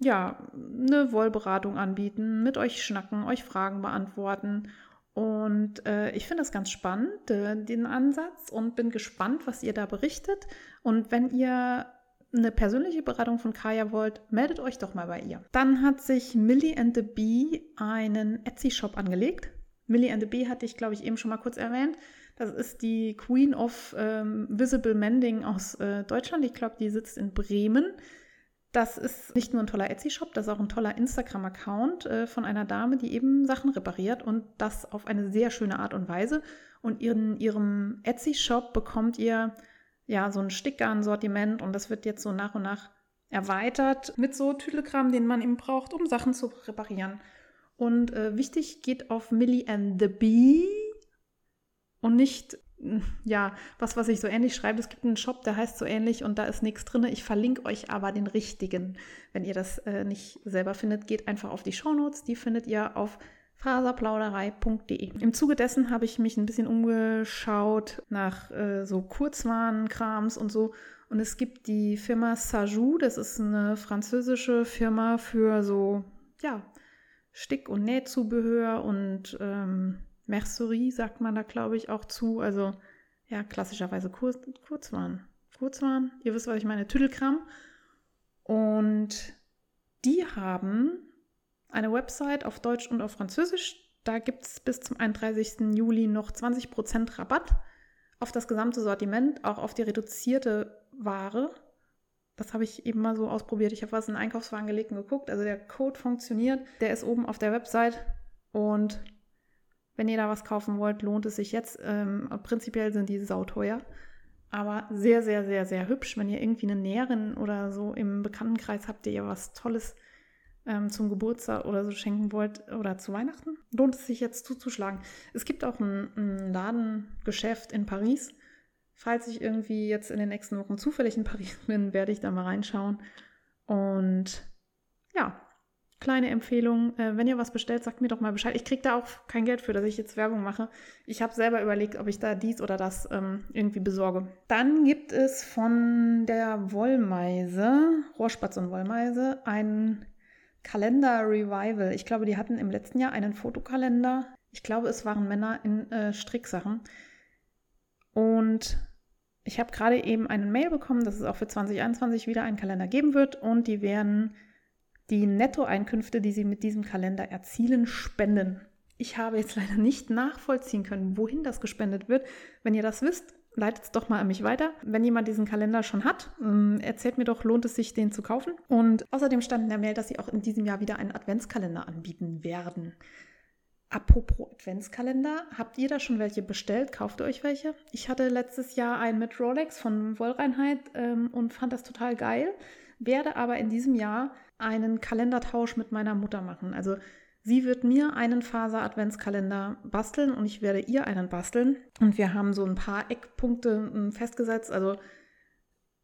ja, eine Wollberatung anbieten, mit euch schnacken, euch Fragen beantworten und äh, ich finde das ganz spannend, äh, den Ansatz, und bin gespannt, was ihr da berichtet. Und wenn ihr eine persönliche Beratung von Kaya wollt, meldet euch doch mal bei ihr. Dann hat sich Millie and the Bee einen Etsy-Shop angelegt. Millie and the Bee hatte ich, glaube ich, eben schon mal kurz erwähnt. Das ist die Queen of ähm, Visible Mending aus äh, Deutschland. Ich glaube, die sitzt in Bremen. Das ist nicht nur ein toller Etsy-Shop, das ist auch ein toller Instagram-Account äh, von einer Dame, die eben Sachen repariert und das auf eine sehr schöne Art und Weise. Und in ihrem Etsy-Shop bekommt ihr ja so ein Stickgarn-Sortiment und das wird jetzt so nach und nach erweitert mit so Tüdelkram, den man eben braucht, um Sachen zu reparieren. Und äh, wichtig geht auf Millie and the Bee und nicht ja, was, was ich so ähnlich schreibe. Es gibt einen Shop, der heißt so ähnlich und da ist nichts drin. Ich verlinke euch aber den richtigen. Wenn ihr das äh, nicht selber findet, geht einfach auf die Shownotes. Die findet ihr auf faserplauderei.de. Im Zuge dessen habe ich mich ein bisschen umgeschaut nach äh, so Kurzwarenkrams und so. Und es gibt die Firma Sajou, das ist eine französische Firma für so, ja, Stick- und Nähzubehör und ähm, Mercerie sagt man da, glaube ich, auch zu. Also ja, klassischerweise Kur Kurzwaren. Kurzwaren, ihr wisst, was ich meine, Tüdelkram. Und die haben eine Website auf Deutsch und auf Französisch. Da gibt es bis zum 31. Juli noch 20% Rabatt auf das gesamte Sortiment, auch auf die reduzierte Ware. Das habe ich eben mal so ausprobiert. Ich habe was in den Einkaufswagen gelegt und geguckt. Also der Code funktioniert. Der ist oben auf der Website. Und wenn ihr da was kaufen wollt, lohnt es sich jetzt. Ähm, prinzipiell sind die sauteuer. Aber sehr, sehr, sehr, sehr hübsch. Wenn ihr irgendwie eine Näherin oder so im Bekanntenkreis habt, der ihr was Tolles ähm, zum Geburtstag oder so schenken wollt oder zu Weihnachten, lohnt es sich jetzt zuzuschlagen. Es gibt auch ein, ein Ladengeschäft in Paris. Falls ich irgendwie jetzt in den nächsten Wochen zufällig in Paris *laughs* bin, werde ich da mal reinschauen. Und ja, kleine Empfehlung, äh, wenn ihr was bestellt, sagt mir doch mal Bescheid. Ich kriege da auch kein Geld für, dass ich jetzt Werbung mache. Ich habe selber überlegt, ob ich da dies oder das ähm, irgendwie besorge. Dann gibt es von der Wollmeise, Rohrspatz und Wollmeise, einen Kalender Revival. Ich glaube, die hatten im letzten Jahr einen Fotokalender. Ich glaube, es waren Männer in äh, Stricksachen. Und ich habe gerade eben einen Mail bekommen, dass es auch für 2021 wieder einen Kalender geben wird. Und die werden die Nettoeinkünfte, die sie mit diesem Kalender erzielen, spenden. Ich habe jetzt leider nicht nachvollziehen können, wohin das gespendet wird. Wenn ihr das wisst, leitet es doch mal an mich weiter. Wenn jemand diesen Kalender schon hat, ähm, erzählt mir doch, lohnt es sich, den zu kaufen. Und außerdem stand in der Mail, dass sie auch in diesem Jahr wieder einen Adventskalender anbieten werden. Apropos Adventskalender, habt ihr da schon welche bestellt? Kauft ihr euch welche? Ich hatte letztes Jahr einen mit Rolex von Wollreinheit ähm, und fand das total geil, werde aber in diesem Jahr einen Kalendertausch mit meiner Mutter machen. Also Sie wird mir einen Faser-Adventskalender basteln und ich werde ihr einen basteln. Und wir haben so ein paar Eckpunkte hm, festgesetzt. Also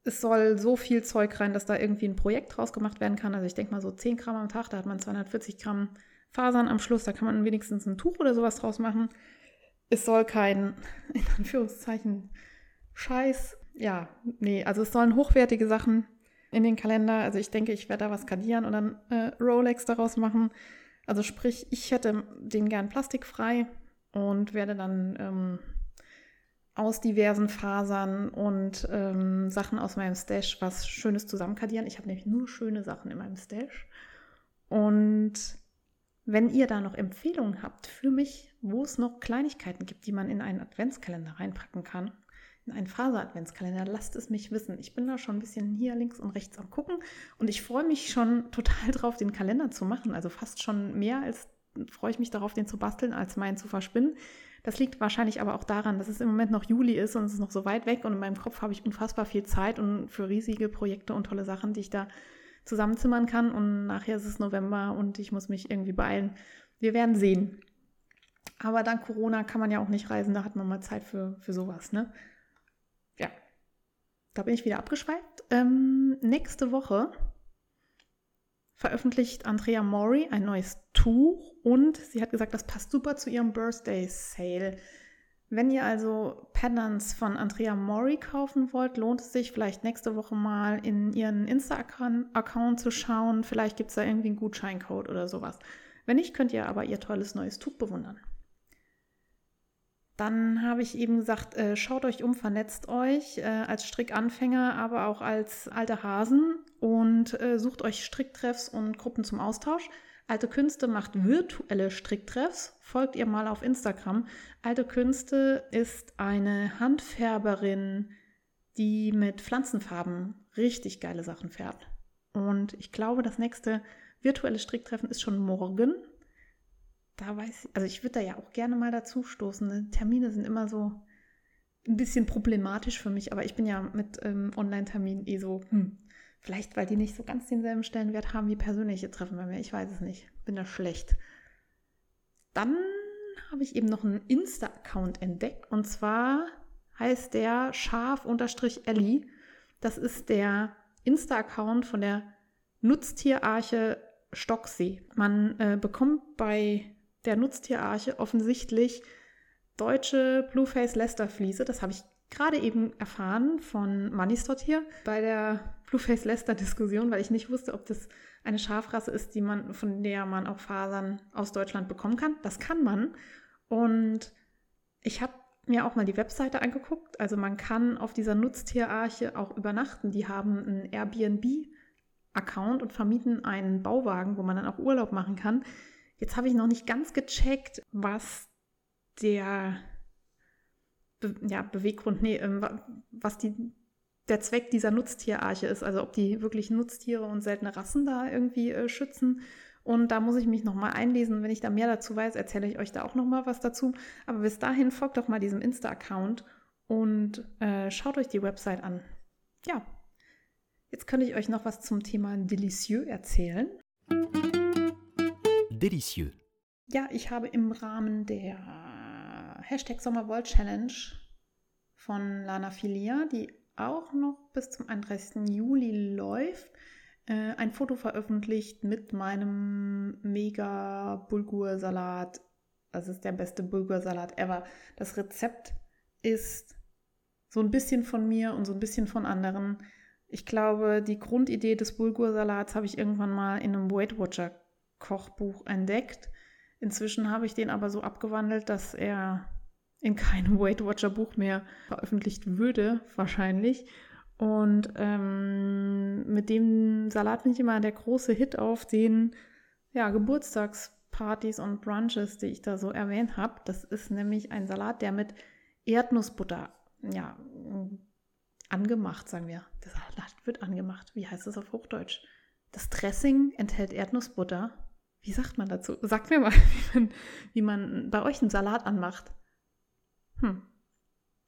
es soll so viel Zeug rein, dass da irgendwie ein Projekt draus gemacht werden kann. Also ich denke mal so 10 Gramm am Tag, da hat man 240 Gramm Fasern am Schluss, da kann man wenigstens ein Tuch oder sowas draus machen. Es soll kein, *laughs* in Anführungszeichen, Scheiß, ja, nee, also es sollen hochwertige Sachen in den Kalender. Also ich denke, ich werde da was kadieren und dann äh, Rolex daraus machen. Also sprich, ich hätte den gern plastikfrei und werde dann ähm, aus diversen Fasern und ähm, Sachen aus meinem Stash was Schönes zusammenkadieren. Ich habe nämlich nur schöne Sachen in meinem Stash. Und wenn ihr da noch Empfehlungen habt für mich, wo es noch Kleinigkeiten gibt, die man in einen Adventskalender reinpacken kann, in einen Faser-Adventskalender. Lasst es mich wissen. Ich bin da schon ein bisschen hier links und rechts am gucken und ich freue mich schon *laughs* total drauf, den Kalender zu machen. Also fast schon mehr als freue ich mich darauf, den zu basteln, als meinen zu verspinnen. Das liegt wahrscheinlich aber auch daran, dass es im Moment noch Juli ist und es ist noch so weit weg und in meinem Kopf habe ich unfassbar viel Zeit und für riesige Projekte und tolle Sachen, die ich da zusammenzimmern kann. Und nachher ist es November und ich muss mich irgendwie beeilen. Wir werden sehen. Aber dank Corona kann man ja auch nicht reisen, da hat man mal Zeit für, für sowas, ne? Da bin ich wieder abgeschweift. Ähm, nächste Woche veröffentlicht Andrea Mori ein neues Tuch und sie hat gesagt, das passt super zu ihrem Birthday Sale. Wenn ihr also Pendants von Andrea Mori kaufen wollt, lohnt es sich vielleicht nächste Woche mal in ihren Insta-Account zu schauen. Vielleicht gibt es da irgendwie einen Gutscheincode oder sowas. Wenn nicht, könnt ihr aber ihr tolles neues Tuch bewundern. Dann habe ich eben gesagt, äh, schaut euch um, vernetzt euch äh, als Strickanfänger, aber auch als alte Hasen und äh, sucht euch Stricktreffs und Gruppen zum Austausch. Alte Künste macht virtuelle Stricktreffs. Folgt ihr mal auf Instagram. Alte Künste ist eine Handfärberin, die mit Pflanzenfarben richtig geile Sachen färbt. Und ich glaube, das nächste virtuelle Stricktreffen ist schon morgen da weiß ich, also ich würde da ja auch gerne mal dazu stoßen. Ne? Termine sind immer so ein bisschen problematisch für mich, aber ich bin ja mit ähm, Online-Terminen eh so, hm, vielleicht weil die nicht so ganz denselben Stellenwert haben wie persönliche Treffen bei mir. Ich weiß es nicht. Bin da schlecht. Dann habe ich eben noch einen Insta-Account entdeckt und zwar heißt der scharf-ellie. Das ist der Insta-Account von der Nutztierarche Stocksee. Man äh, bekommt bei der Nutztierarche offensichtlich deutsche Blueface Lester Fliese. Das habe ich gerade eben erfahren von Manistot hier bei der Blueface Lester Diskussion, weil ich nicht wusste, ob das eine Schafrasse ist, die man, von der man auch Fasern aus Deutschland bekommen kann. Das kann man. Und ich habe mir auch mal die Webseite angeguckt. Also man kann auf dieser Nutztierarche auch übernachten. Die haben einen Airbnb-Account und vermieten einen Bauwagen, wo man dann auch Urlaub machen kann. Jetzt habe ich noch nicht ganz gecheckt, was der Be ja, Beweggrund, nee, ähm, was die, der Zweck dieser Nutztierarche ist. Also ob die wirklich Nutztiere und seltene Rassen da irgendwie äh, schützen und da muss ich mich nochmal einlesen. Wenn ich da mehr dazu weiß, erzähle ich euch da auch nochmal was dazu. Aber bis dahin folgt doch mal diesem Insta-Account und äh, schaut euch die Website an. Ja, jetzt könnte ich euch noch was zum Thema Delicieux erzählen. Delicieux. Ja, ich habe im Rahmen der Hashtag Sommerwoll Challenge von Lana Filia, die auch noch bis zum 31. Juli läuft, äh, ein Foto veröffentlicht mit meinem mega Bulgur-Salat. Das ist der beste Bulgur-Salat ever. Das Rezept ist so ein bisschen von mir und so ein bisschen von anderen. Ich glaube, die Grundidee des Bulgur-Salats habe ich irgendwann mal in einem Weight Watcher Kochbuch entdeckt. Inzwischen habe ich den aber so abgewandelt, dass er in keinem *laughs* Weight Watcher Buch mehr veröffentlicht würde, wahrscheinlich. Und ähm, mit dem Salat bin ich immer der große Hit auf den ja, Geburtstagspartys und Brunches, die ich da so erwähnt habe. Das ist nämlich ein Salat, der mit Erdnussbutter ja, angemacht, sagen wir. Der Salat wird angemacht. Wie heißt das auf Hochdeutsch? Das Dressing enthält Erdnussbutter. Wie sagt man dazu? Sagt mir mal, *laughs* wie man, wie man bei euch einen Salat anmacht. Hm,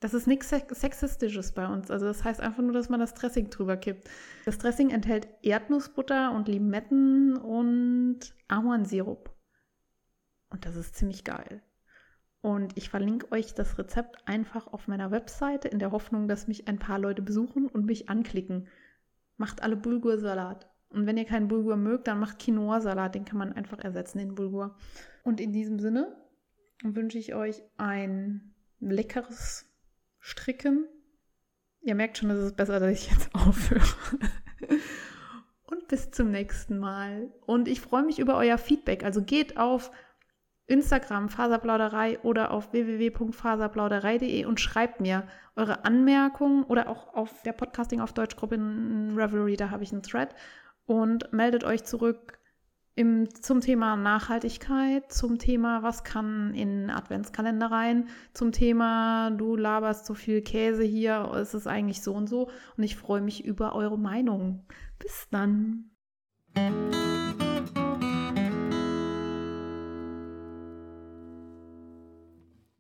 das ist nichts Sexistisches bei uns. Also das heißt einfach nur, dass man das Dressing drüber kippt. Das Dressing enthält Erdnussbutter und Limetten und Ahornsirup. Und das ist ziemlich geil. Und ich verlinke euch das Rezept einfach auf meiner Webseite in der Hoffnung, dass mich ein paar Leute besuchen und mich anklicken. Macht alle Bulgursalat. Und wenn ihr keinen Bulgur mögt, dann macht Quinoa-Salat. Den kann man einfach ersetzen, den Bulgur. Und in diesem Sinne wünsche ich euch ein leckeres stricken. Ihr merkt schon, es besser, dass ich jetzt *laughs* aufhöre. Und bis zum nächsten Mal. Und ich freue mich über euer Feedback. Also geht auf Instagram Faserplauderei oder auf www.faserplauderei.de und schreibt mir eure Anmerkungen oder auch auf der Podcasting auf Deutsch Gruppe in Revelry, da habe ich einen Thread und meldet euch zurück im, zum Thema Nachhaltigkeit, zum Thema, was kann in Adventskalender rein, zum Thema, du laberst so viel Käse hier, ist es eigentlich so und so. Und ich freue mich über eure Meinung. Bis dann.